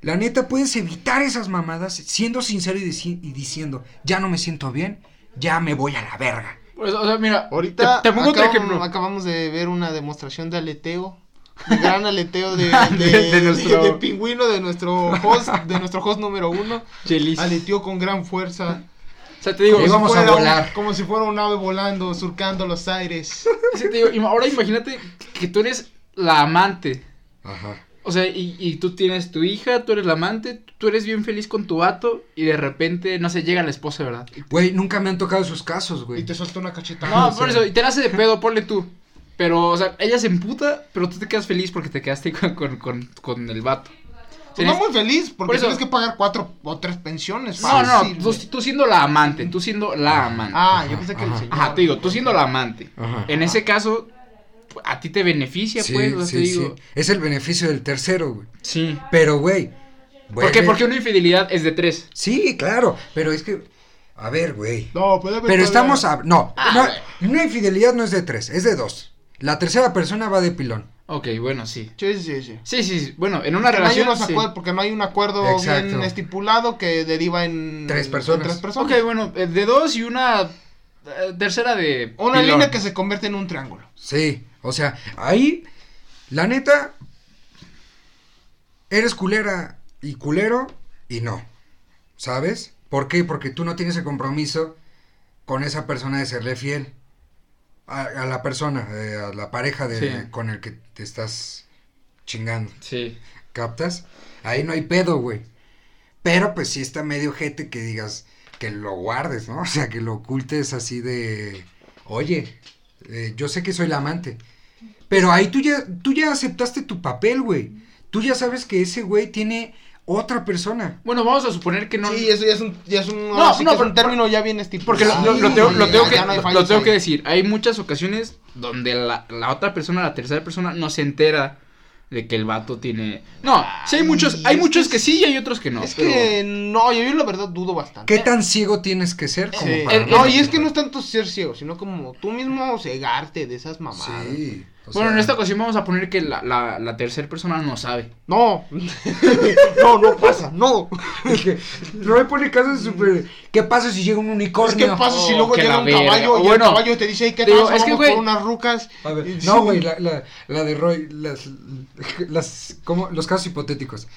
La neta, puedes evitar esas mamadas siendo sincero y, dici- y diciendo, ya no me siento bien, ya me voy a la verga. Pues, o sea, mira, Ahorita te, te pongo otro acabamos, ejemplo. acabamos de ver una demostración de aleteo. Gran aleteo de, De- de, de nuestro- de pingüino de nuestro host, de nuestro host número uno. Chelis. Aleteó con gran fuerza. O sea, te digo, Ahí o sea, vamos a fuera volar. como si fuera un ave volando, surcando los aires. te digo, ahora imagínate que tú eres la amante. Ajá. O sea, y, y tú tienes tu hija, tú eres la amante, tú eres bien feliz con tu vato y de repente, no sé, llega la esposa, ¿verdad? Güey, nunca me han tocado esos casos, Y güey. te soltó una cachetada. No, o sea. por eso, y te la hace de pedo, ponle tú. Pero, o sea, ella se emputa, pero tú te quedas feliz porque te quedaste con, con, con, con el vato. Pues no muy feliz, porque Por eso- tienes que pagar cuatro o tres pensiones. No, no, fácil, tú, siendo la amante, tú siendo la amante. Ah, yo pensé que el señor. Ajá, te digo, tú siendo la amante. Ajá. En ese caso, a ti te beneficia, Sí, pues, o sea, sí, te digo. sí. Es el beneficio del tercero, güey. Sí. Pero, güey. ¿Por qué? Porque una infidelidad es de tres. Sí, claro. Pero es que. A ver, güey. No, puede haber Pero todavía- estamos a. No, Ah, no, una infidelidad no es de tres, es de dos. La tercera persona va de pilón. Ok, bueno, sí. Sí, sí, sí. Sí, sí, sí. Bueno, en una Porque no hay relación. unos sí. porque no hay un acuerdo Exacto. bien estipulado que deriva en Tres personas. en tres personas. Ok, bueno, eh, de dos y una eh, tercera de. Una pilón. línea que se convierte en un triángulo. Sí, o sea, ahí, la neta, eres culera y culero y no, ¿sabes? ¿Por qué? Porque tú no tienes el compromiso con esa persona de serle fiel a, a la persona, eh, a la pareja de, Sí. con el que te estás chingando, Sí. ¿captas? Ahí no hay pedo, güey. Pero pues sí está medio jete que digas que lo guardes, ¿no? O sea, que lo ocultes así de, oye, eh, yo sé que soy la amante. Pero ahí tú ya, tú ya aceptaste tu papel, güey. Tú ya sabes que ese güey tiene otra persona. Bueno, vamos a suponer que no. Sí, eso ya es un, ya es un, No, sí no, que es pero- un término ya bien estipulado. Porque lo, lo- lo Sí, tengo, lo que, lo- tengo decir. Hay muchas ocasiones donde la, la otra persona, la tercera persona, no se entera de que el vato tiene. No, sí hay Ay, muchos, hay muchos que que sí y hay otros que no. es pero- que no, yo, yo la verdad dudo bastante. ¿Qué tan ciego tienes que ser como Sí. para Eh, no, eh, y es que no es tanto ser ciego, sino como tú mismo cegarte de esas mamadas. Sí. O Bueno, en sea, esta ocasión vamos a poner que la, la, la tercera persona no sabe. No, no, no pasa, no. es que no me pone caso súper... ¿Qué pasa si llega un unicornio? Es que pasa si Oh, luego que llega un verga. caballo y Bueno, el caballo te dice, "Ey, ¿qué digo, tal? es que, güey, por unas rucas. A ver, Y- no, sí. güey, la, la, la de Roy, las, las, como, los casos hipotéticos.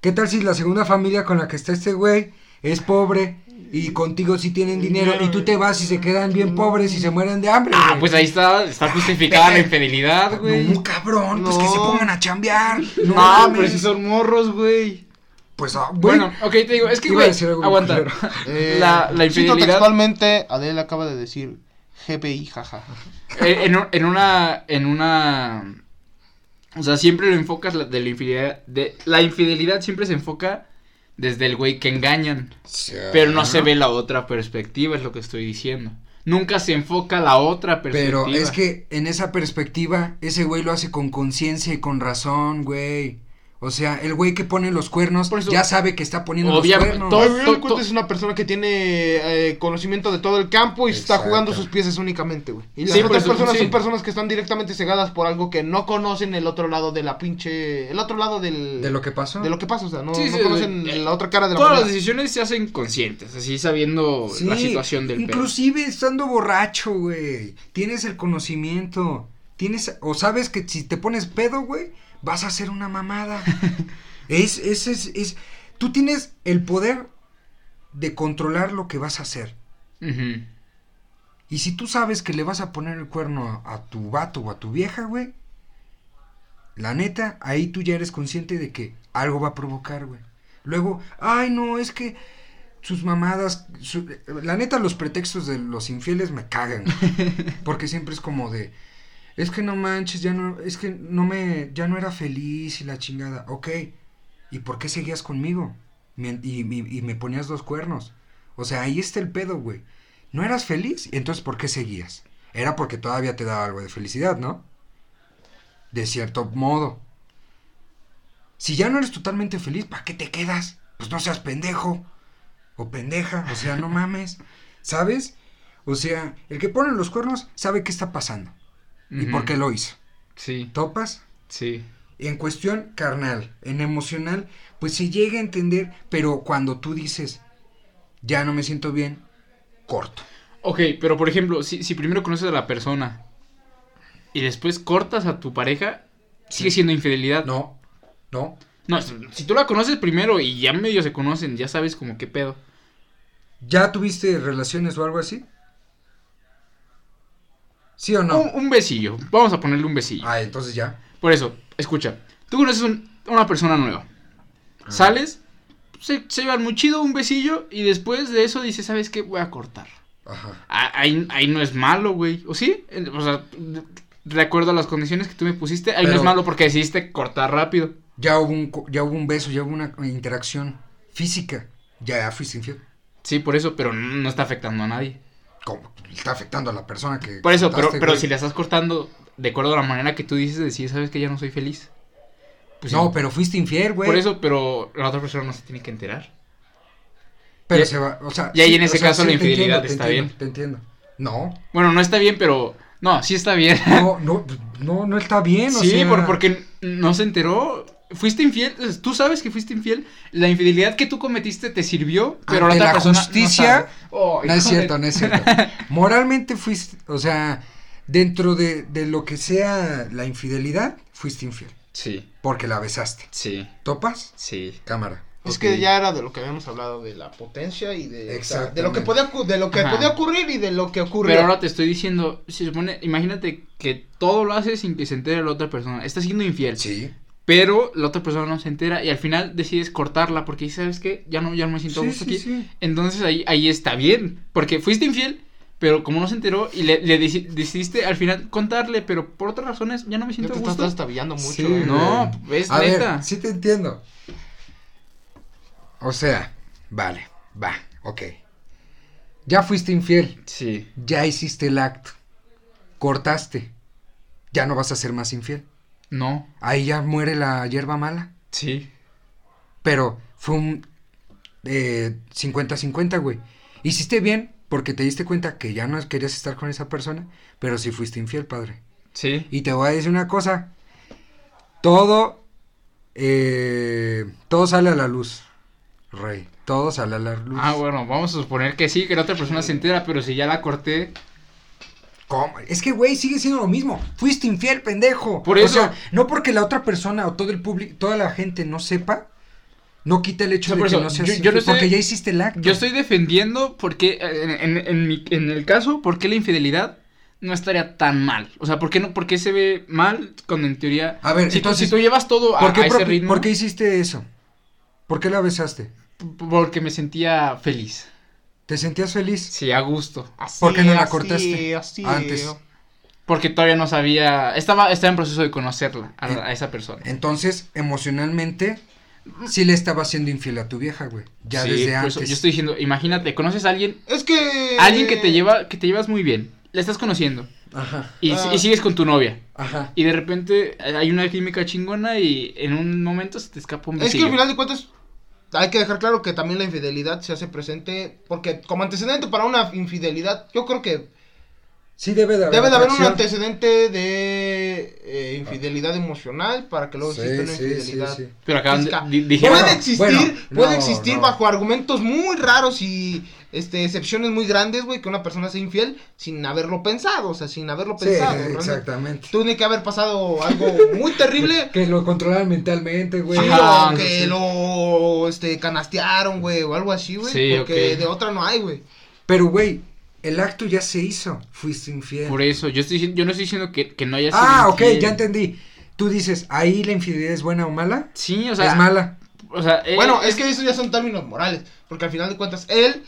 ¿Qué tal si la segunda familia con la que está este güey es pobre y contigo sí tienen dinero y tú te vas y se quedan bien pobres y se mueren de hambre, Ah, güey? pues ahí está, está justificada la infidelidad, güey. No, cabrón, pues que se No. pongan a chambear. No, No, mames. pero si son morros, güey. Pues, ah, güey. Bueno, ok, te digo, es que, güey, aguanta. Eh, la, la infidelidad textualmente, Adele acaba de decir GPI, jaja. eh, en, un- en una, en una, o sea, siempre lo enfocas la- de la infidelidad, de, la infidelidad siempre se enfoca desde el güey que engañan, pero no se ve la otra perspectiva, es lo que estoy diciendo. Nunca se enfoca la otra perspectiva. Pero es que en esa perspectiva, ese güey lo hace con conciencia y con razón, güey. O sea, el güey que pone los cuernos Por eso- ya sabe que está poniendo Obviamente, los cuernos. todo- es una persona que tiene eh, conocimiento de todo el campo y está Exacto. jugando sus piezas únicamente, güey. Y las Sí, otras eso, personas sí. son personas que están directamente cegadas por algo que no conocen el otro lado de la pinche... El otro lado del... De lo que pasó. de lo que pasa, o sea, no, Sí, no sí, conocen güey. la otra cara de la Todas las moneda. decisiones se hacen conscientes, así sabiendo Sí, la situación del pedo. Inclusive estando borracho, güey. Tienes el conocimiento. Tienes, o sabes que si te pones pedo, güey, vas a hacer una mamada. es, es, es, es, tú tienes el poder de controlar lo que vas a hacer. Y si tú sabes que le vas a poner el cuerno a, a tu vato o a tu vieja, güey, la neta, ahí tú ya eres consciente de que algo va a provocar, güey. Luego, ay, no, es que sus mamadas, su- la neta, los pretextos de los infieles me cagan, güey. porque siempre es como de, es que no manches, ya no, es que no me, ya no era feliz y la chingada, ok, ¿y por qué seguías conmigo? Y, y- y me ponías dos cuernos. O sea, ahí está el pedo, güey. ¿No eras feliz? Entonces, ¿por qué seguías? Era porque todavía te daba algo de felicidad, ¿no? De cierto modo. Si ya no eres totalmente feliz, ¿para qué te quedas? Pues no seas pendejo. O pendeja. O sea, no mames. ¿Sabes? O sea, el que pone los cuernos sabe qué está pasando. Y por qué lo hizo. Sí, ¿Topas? sí. En cuestión carnal, en emocional, pues se llega a entender, pero cuando tú dices, ya no me siento bien, corto. Ok, pero por ejemplo, si, si primero conoces a la persona y después cortas a tu pareja, sigue Sí. siendo infidelidad. No, no. No, si tú la conoces primero y ya medio se conocen, ya sabes como qué pedo. ¿Ya tuviste relaciones o algo así? ¿Sí o no? Un, un besillo, vamos a ponerle un besillo. Ah, entonces ya. Por eso, escucha, tú conoces un- una persona nueva, sales, se, se llevan muy chido un besillo y después de eso dices, ¿sabes qué? Voy a cortar. Ajá. Ah, Ahí, ahí no es malo, güey. ¿O sí? O sea, de acuerdo a las condiciones que tú me pusiste, ahí no es malo porque decidiste cortar rápido. Ya hubo un, ya hubo un beso, ya hubo una interacción física. Ya fuiste infiel. Sí, por eso, pero no está afectando a nadie. ¿Cómo? Está afectando a la persona que. Por eso, pero, pero güey. si la estás cortando de acuerdo a la manera que tú dices, decir, ¿sabes que ya no soy feliz? Pues No, sí. pero fuiste infiel, güey. Por eso, pero la otra persona no se tiene que enterar. Pero y- se va, o sea. y ahí en ese sea, caso la infidelidad está entiendo, bien. Te entiendo. No, Bueno, no está bien, pero... No, sí está bien. no, no, no, no está bien, o sí, sea. por- porque no se enteró. Fuiste infiel, tú sabes que fuiste infiel. La infidelidad que tú cometiste te sirvió, pero la Ante otra la persona justicia, no. Oh, No es cierto, no es cierto. Moralmente fuiste, o sea, dentro de, de lo que sea la infidelidad, fuiste infiel. Sí, Porque la besaste. sí, ¿Topas? sí. Cámara. Es que ya era de lo que habíamos hablado, de la potencia y de, o sea, de lo que podía, de lo que Ajá. podía ocurrir y de lo que ocurrió. Pero ahora te estoy diciendo, se supone, imagínate que todo lo haces sin que se entere la otra persona. Estás siendo infiel. Sí. Pero la otra persona no se entera y al final decides cortarla porque dices, ¿sabes qué? Ya no, ya no me siento a Sí, gusto sí, aquí. sí. Entonces ahí, ahí está bien. Porque fuiste infiel, pero como no se enteró y le, le deci- decidiste al final contarle, pero por otras razones ya no me siento te a estás gusto. trastabillando mucho. ¿eh? No, es A neta. ver, sí te entiendo. O sea, vale, va, ok. Ya fuiste infiel, Sí. ya hiciste el acto, cortaste, ya no vas a ser más infiel. No. Ahí ya muere la hierba mala. Sí. Pero fue un eh, 50-50, güey. Hiciste bien porque te diste cuenta que ya no querías estar con esa persona, pero sí fuiste infiel, padre. Sí. Y te voy a decir una cosa. Todo, eh, todo sale a la luz, rey. Todo sale a la luz. Ah, bueno, vamos a suponer que sí, que la otra persona se entera, pero si ya la corté. ¿Cómo? Es que, güey, sigue siendo lo mismo. Fuiste infiel, pendejo. Por O eso- sea, no porque la otra persona o todo el público, toda la gente no sepa, no quita el hecho O sea, de que eso, no seas yo- yo infiel, no estoy- porque ya hiciste el acto. Yo estoy defendiendo porque, en, en- en mi- en el caso, ¿por qué la infidelidad no estaría tan mal? O sea, ¿por qué, no, por qué se ve mal cuando en teoría... A ver, si, tú, entonces, si tú llevas todo a, ¿Por qué, a ese ritmo, por qué hiciste eso? ¿Por qué la besaste? porque me sentía feliz. ¿Te sentías feliz? Sí, a gusto. Así, ¿Por qué no la así, cortaste así. antes? Porque todavía no sabía... Estaba, estaba en proceso de conocerla, a, a esa persona. Entonces, emocionalmente, sí le estaba haciendo infiel a tu vieja, güey. Ya Sí, desde antes. eso yo estoy diciendo, imagínate, conoces a alguien Es que... Alguien que te lleva, que te llevas muy bien, le estás conociendo, Ajá. y, Ah. y sigues con tu novia. Ajá. Y de repente hay una química chingona y en un momento se te escapa un Es que al final de cuentas hay que dejar claro que también la infidelidad se hace presente porque como antecedente para una infidelidad yo creo que Sí debe de haber debe de haber un antecedente de eh, infidelidad emocional para que luego Sí, exista una sí, infidelidad. sí, sí. Pero di- dijeron... puede existir, bueno, puede no, existir no. bajo argumentos muy raros y este excepciones muy grandes, güey, que una persona sea infiel sin haberlo pensado, o sea, sin haberlo pensado. realmente. exactamente. Tiene que haber pasado algo muy terrible. Que lo controlan mentalmente, güey. O que sí. lo este, canastearon, güey, o algo así, güey. Sí, porque de otra no hay, güey. Pero, güey, el acto ya se hizo. Fuiste infiel. Por eso, yo, estoy, diciendo- yo no estoy diciendo que, que no haya sido ah, ok, ya entendí. Tú dices, ahí la infidelidad es buena o mala. Sí, o sea... es mala. O sea, eh, Bueno, es que esos ya son términos morales, porque al final de cuentas él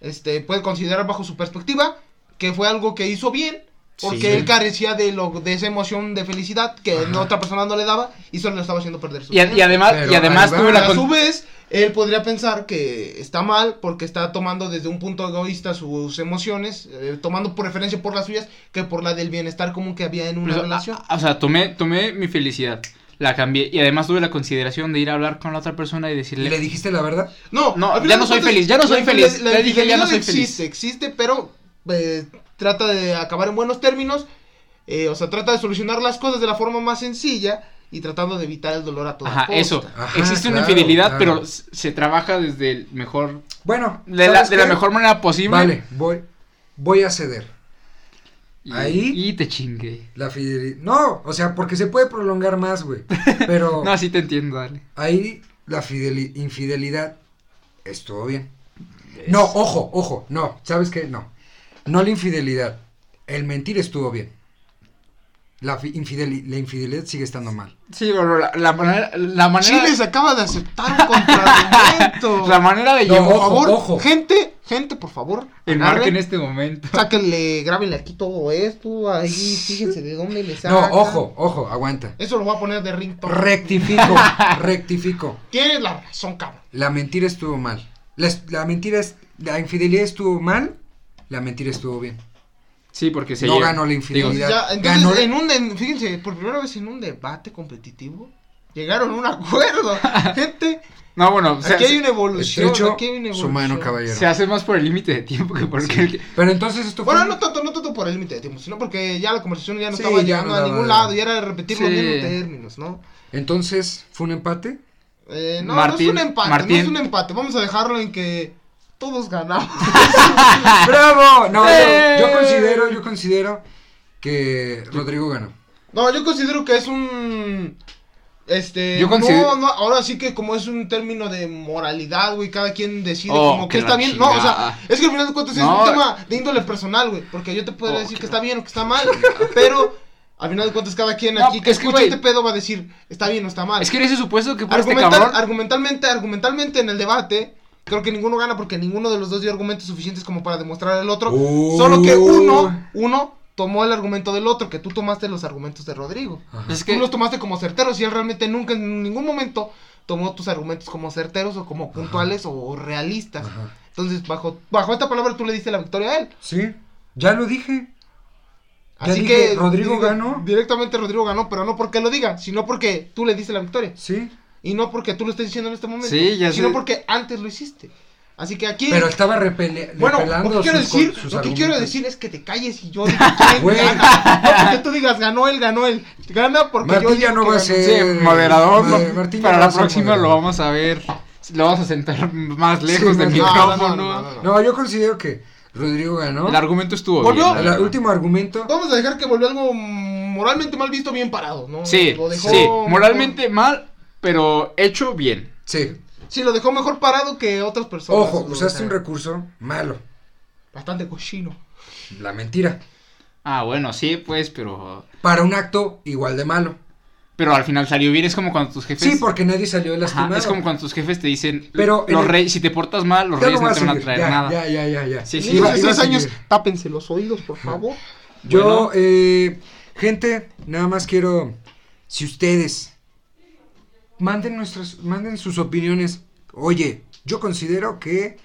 este puede considerar bajo su perspectiva que fue algo que hizo bien, porque Sí. él carecía de lo de esa emoción de felicidad que Ajá. otra persona no le daba y solo le estaba haciendo perder su Y, y además, Pero y además va. la... a su vez, él podría pensar que está mal porque está tomando desde un punto egoísta sus emociones, eh, tomando por referencia por las suyas que por la del bienestar común que había en una Pues, relación. a- o sea, tomé, tomé mi felicidad, la cambié y además tuve la consideración de ir a hablar con la otra persona y ¿Y decirle... le dijiste la verdad? No, No, ya no soy feliz, ya no soy feliz. Le dije, ya no soy feliz. existe, existe, pero eh, trata de acabar en buenos términos. eh, o sea, trata de solucionar las cosas de la forma más sencilla y tratando de evitar el dolor a toda Ajá, costa. eso. Ajá, Existe una infidelidad, claro. pero se trabaja desde el mejor... Bueno, De, la, ¿sabes de la mejor manera posible. Vale, voy, voy a ceder. Y, Ahí- Y te chingue. La fidelidad. No, o sea, porque se puede prolongar más, güey. Pero No, sí te entiendo, dale. ahí la fideli- infidelidad estuvo bien. No, ojo, ojo, no, ¿sabes qué? No. No la infidelidad. El mentir estuvo bien. La, fi- infideli- la infidelidad sigue estando mal. Sí, pero la, la manera... La manera, Chile se acaba de aceptar un contraargumento. la manera de No, llevar... por ojo, favor, ojo. gente, gente, por favor. Enmarca en este momento. Sáquenle, grábenle aquí todo esto, ahí, fíjense de dónde le No, sacan. ojo, ojo, aguanta. Eso lo voy a poner de ringtone. Rectifico, rectifico. Tienes la razón, cabrón. La mentira estuvo mal. La mentira es. La infidelidad estuvo mal. La mentira estuvo bien. Sí, porque se No llega- ganó la digo, infidelidad. Ya, entonces, Ganó- en un, en- fíjense, por primera vez en un debate competitivo, llegaron a un acuerdo. Gente, No, bueno, o sea, aquí hay una evolución. Estrecho aquí hay una su evolución. mano, caballero. se hace más por el límite de tiempo que porque... el que- Pero entonces esto fue. Bueno, no tanto, no tanto por el límite de tiempo, sino porque ya la conversación ya no Sí, estaba ya llegando no a ningún de- lado, ya era repetir los Sí. mismos términos, ¿no? Entonces, ¿fue un empate? Eh, no, Martín- no es un empate, Martín. no es un empate, vamos a dejarlo en que todos ganamos. ¡Bravo! No, yo, ¡Eh! yo considero, yo considero que Rodrigo ganó. No, yo considero que es un. Este. Yo considero- No, no, ahora sí que como es un término de moralidad, güey, cada quien decide Oh, como que que está bien. No, o sea, es que al final de cuentas No. es un tema de índole personal, güey, porque yo te puedo Oh, decir que está bien o que está mal, pero al final de cuentas cada quien No, aquí que es escucha este pedo va a decir está bien o está mal. Es que en ese supuesto que por este Argumental- cabrón... argumentalmente, argumentalmente en el debate, creo que ninguno gana porque ninguno de los dos dio argumentos suficientes como para demostrar al otro. Uh. Solo que uno, uno tomó el argumento del otro, que tú tomaste los argumentos de Rodrigo. Ajá. Es Tú los tomaste como certeros y él realmente nunca en ningún momento tomó tus argumentos como certeros o como puntuales o realistas. Ajá. Entonces, bajo, bajo esta palabra tú le diste la victoria a él. Sí, ya lo dije. Ya Así dije, que Rodrigo digo, ganó. Directamente Rodrigo ganó, pero no porque lo diga, sino porque tú le diste la victoria. Sí, Y no porque tú lo estés diciendo en este momento, Sí, ya sino sé. porque antes lo hiciste. Así que aquí pero estaba repele- Bueno, repelando lo que quiero sus decir, sus lo que quiero decir es que te calles y yo diga quién Güey. gana. No porque tú digas ganó él, ganó él. Gana porque yo Martín ya digo no que va a ser- Sí, moderador, Ma- no, Martín ya para la próxima lo vamos a ver, lo vamos a sentar más lejos Sí, del no, no, no, micrófono. no, no, no. No, yo considero que Rodrigo ganó. El argumento estuvo Volvió- bien. El último argumento. Vamos a dejar que volvió algo moralmente mal visto, bien parado, ¿no? Sí, Lo dejó sí, moralmente mal, pero hecho bien. Sí. Sí, lo dejó mejor parado que otras personas. Ojo, usaste un recurso malo. Bastante cochino. La mentira. Ah, bueno, sí, pues, pero Para un acto igual de malo. pero al final salió bien, es como cuando tus jefes Sí, porque nadie salió Ajá, lastimado. es como cuando tus jefes te dicen, Pero los el- reyes, si te portas mal, los Ya reyes lo no te van a traer ya, nada. Ya, ya, ya, ya. Sí, sí, Niños Iba- de iba a 6 años, seguir. tápense los oídos, por favor. Yo, Bueno. eh, gente, nada más quiero, si ustedes manden nuestras, manden sus opiniones. Oye, yo considero que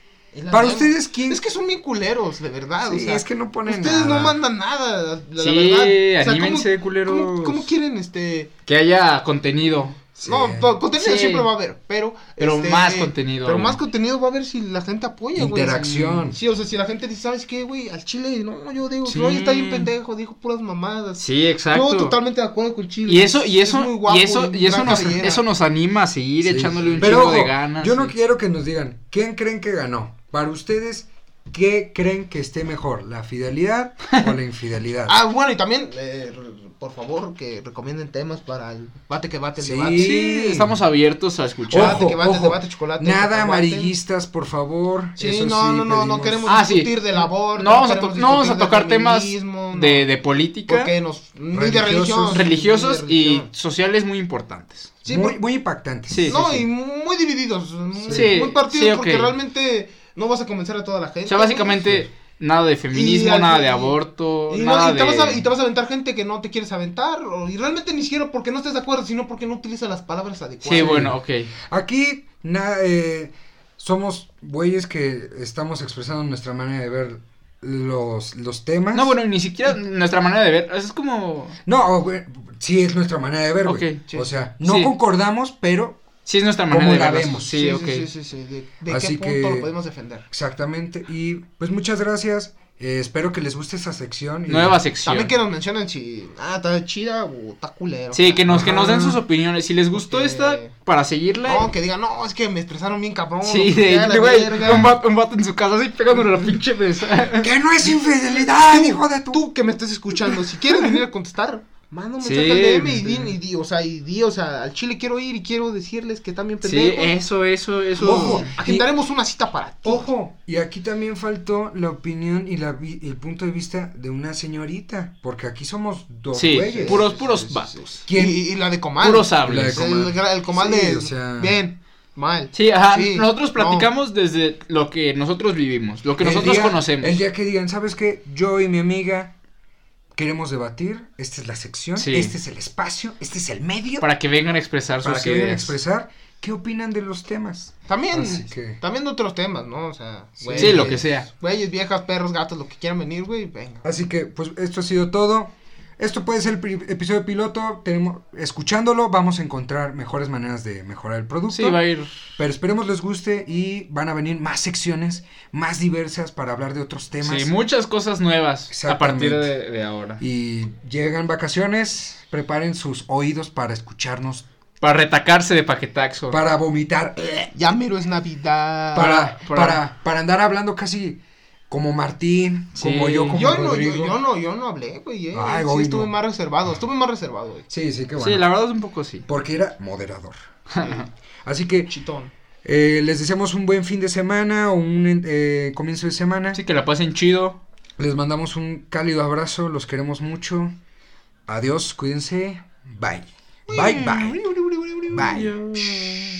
Para ustedes, ¿quién? Es que son bien culeros, de verdad. Sí, o sea, es que no ponen Ustedes no mandan nada, la, la Sí, verdad. O sea, ¿cómo- anímense, culeros. ¿cómo, cómo quieren este.? Que haya contenido. Sí. No, contenido Sí. siempre va a haber, pero. Pero este, más contenido, Pero güey. más contenido va a haber si la gente apoya, güey. Interacción. Sí, o sea, si la gente dice, ¿sabes qué, güey? Al chile, no, yo digo, Sí. no, está bien pendejo, dijo puras mamadas. Sí, exacto. Yo totalmente de acuerdo con Chile. Y eso, y Es eso, muy guapo, y eso, y eso nos, cabellera. eso nos anima a seguir Sí. echándole un Pero chingo de ganas. Yo no sí. quiero que nos digan, ¿quién creen que ganó? Para ustedes, ¿qué creen que esté mejor? ¿La fidelidad o la infidelidad? Ah, bueno, y también, eh, por favor, que recomienden temas para el bate que bate el Sí. debate. Sí, estamos abiertos a escuchar. Debate, que bate, debate, chocolate, Nada amarillistas, por favor. Sí, Eso no, no, no, no pedimos. queremos Ah, sí. discutir del aborto. No vamos a, no vamos a tocar del temas no. de, de política, Porque nos, ni de Religiosos. religión. religiosos ni de y sociales muy importantes. Sí, muy, muy impactantes. Sí, no, sí. y muy divididos. muy- Sí, muy partidos sí, porque realmente no vas a convencer a toda la gente. O sea, básicamente nada de feminismo, al- nada de aborto, Y, no- nada y te de... vas a, y te vas a aventar gente que no te quieres aventar. o- y realmente ni siquiera porque no estés de acuerdo, sino porque no utiliza las palabras adecuadas. Sí, bueno, ok. Aquí na- eh, somos güeyes que estamos expresando nuestra manera de ver los, los temas. No, bueno, ni siquiera nuestra manera de ver, es como... No, güey, sí es nuestra manera de ver, güey. Sí. O sea, no Sí. concordamos, pero Sí, es nuestra manera ¿Cómo de la ver. vemos? Sí, ok. sí, sí, sí. ¿De, de Así qué punto que- lo podemos defender? exactamente. Y pues muchas gracias. Eh, espero que les guste esta sección. y- Nueva sección. También que nos mencionen si. Ah, está chida o está culero. Sí, que nos, que nos den sus opiniones. Si les gustó esta, para seguirla. No, que digan, no, es que me expresaron bien cabrón. Sí, de, verga". un vato, un vato en su casa así pegándole la pinche mesa. ¡Que no es infidelidad, hijo de tu! Tú que me estés escuchando, si quieres venir a contestar, manda un Sí, mensaje al DM y sí. di, y di, o sea, y di, o sea, al Chile quiero ir y quiero decirles que también Sí, pendejos. eso, eso, eso. Ojo. Agendaremos una cita para ti. Ojo, y aquí también faltó la opinión y la vi- el punto de vista de una señorita, porque aquí somos dos Sí, güeyes. puros, Sí, puros sí, sí, vatos. Y, ¿Quién? y la de Comal. Puros hables. de El, Comal. el Comal Sí, de. o sea- Bien, mal. Sí, ajá. Sí, nosotros no. platicamos desde lo que nosotros vivimos, lo que El nosotros día- conocemos. El día que digan, ¿sabes qué? Yo y mi amiga queremos debatir, esta es la sección, Sí. este es el espacio, este es el medio Para que vengan a expresar para sus que vengan a expresar qué opinan de los temas. También, Así que- también de otros temas, ¿no? O sea, Sí. güeyes, Sí, lo que sea. Güeyes, viejas, perros, gatos, lo que quieran venir, güey, venga. Así que, pues, esto ha sido todo. Esto puede ser el episodio piloto. Tenemos, escuchándolo, vamos a encontrar mejores maneras de mejorar el producto. Sí, va a ir. Pero esperemos les guste y van a venir más secciones, más diversas para hablar de otros temas. Sí, muchas cosas nuevas a partir de, de ahora. Y llegan vacaciones, preparen sus oídos para escucharnos, Para retacarse de paquetaxo. para vomitar, Ya mero es Navidad. para, para- para, para andar hablando casi como Martín, Sí. como yo, como Yo no, yo, Rodrigo. yo no, yo no hablé, güey, eh. Ay, sí, estuve no. más reservado, estuve más reservado, güey. Sí, sí, qué bueno. Sí, la verdad es un poco sí. Porque era moderador. Así que Chitón. eh, les deseamos un buen fin de semana o un eh, comienzo de semana. Así que la pasen chido. Les mandamos un cálido abrazo, los queremos mucho. Adiós, cuídense. Bye. Bye, bye. Bye. Adiós.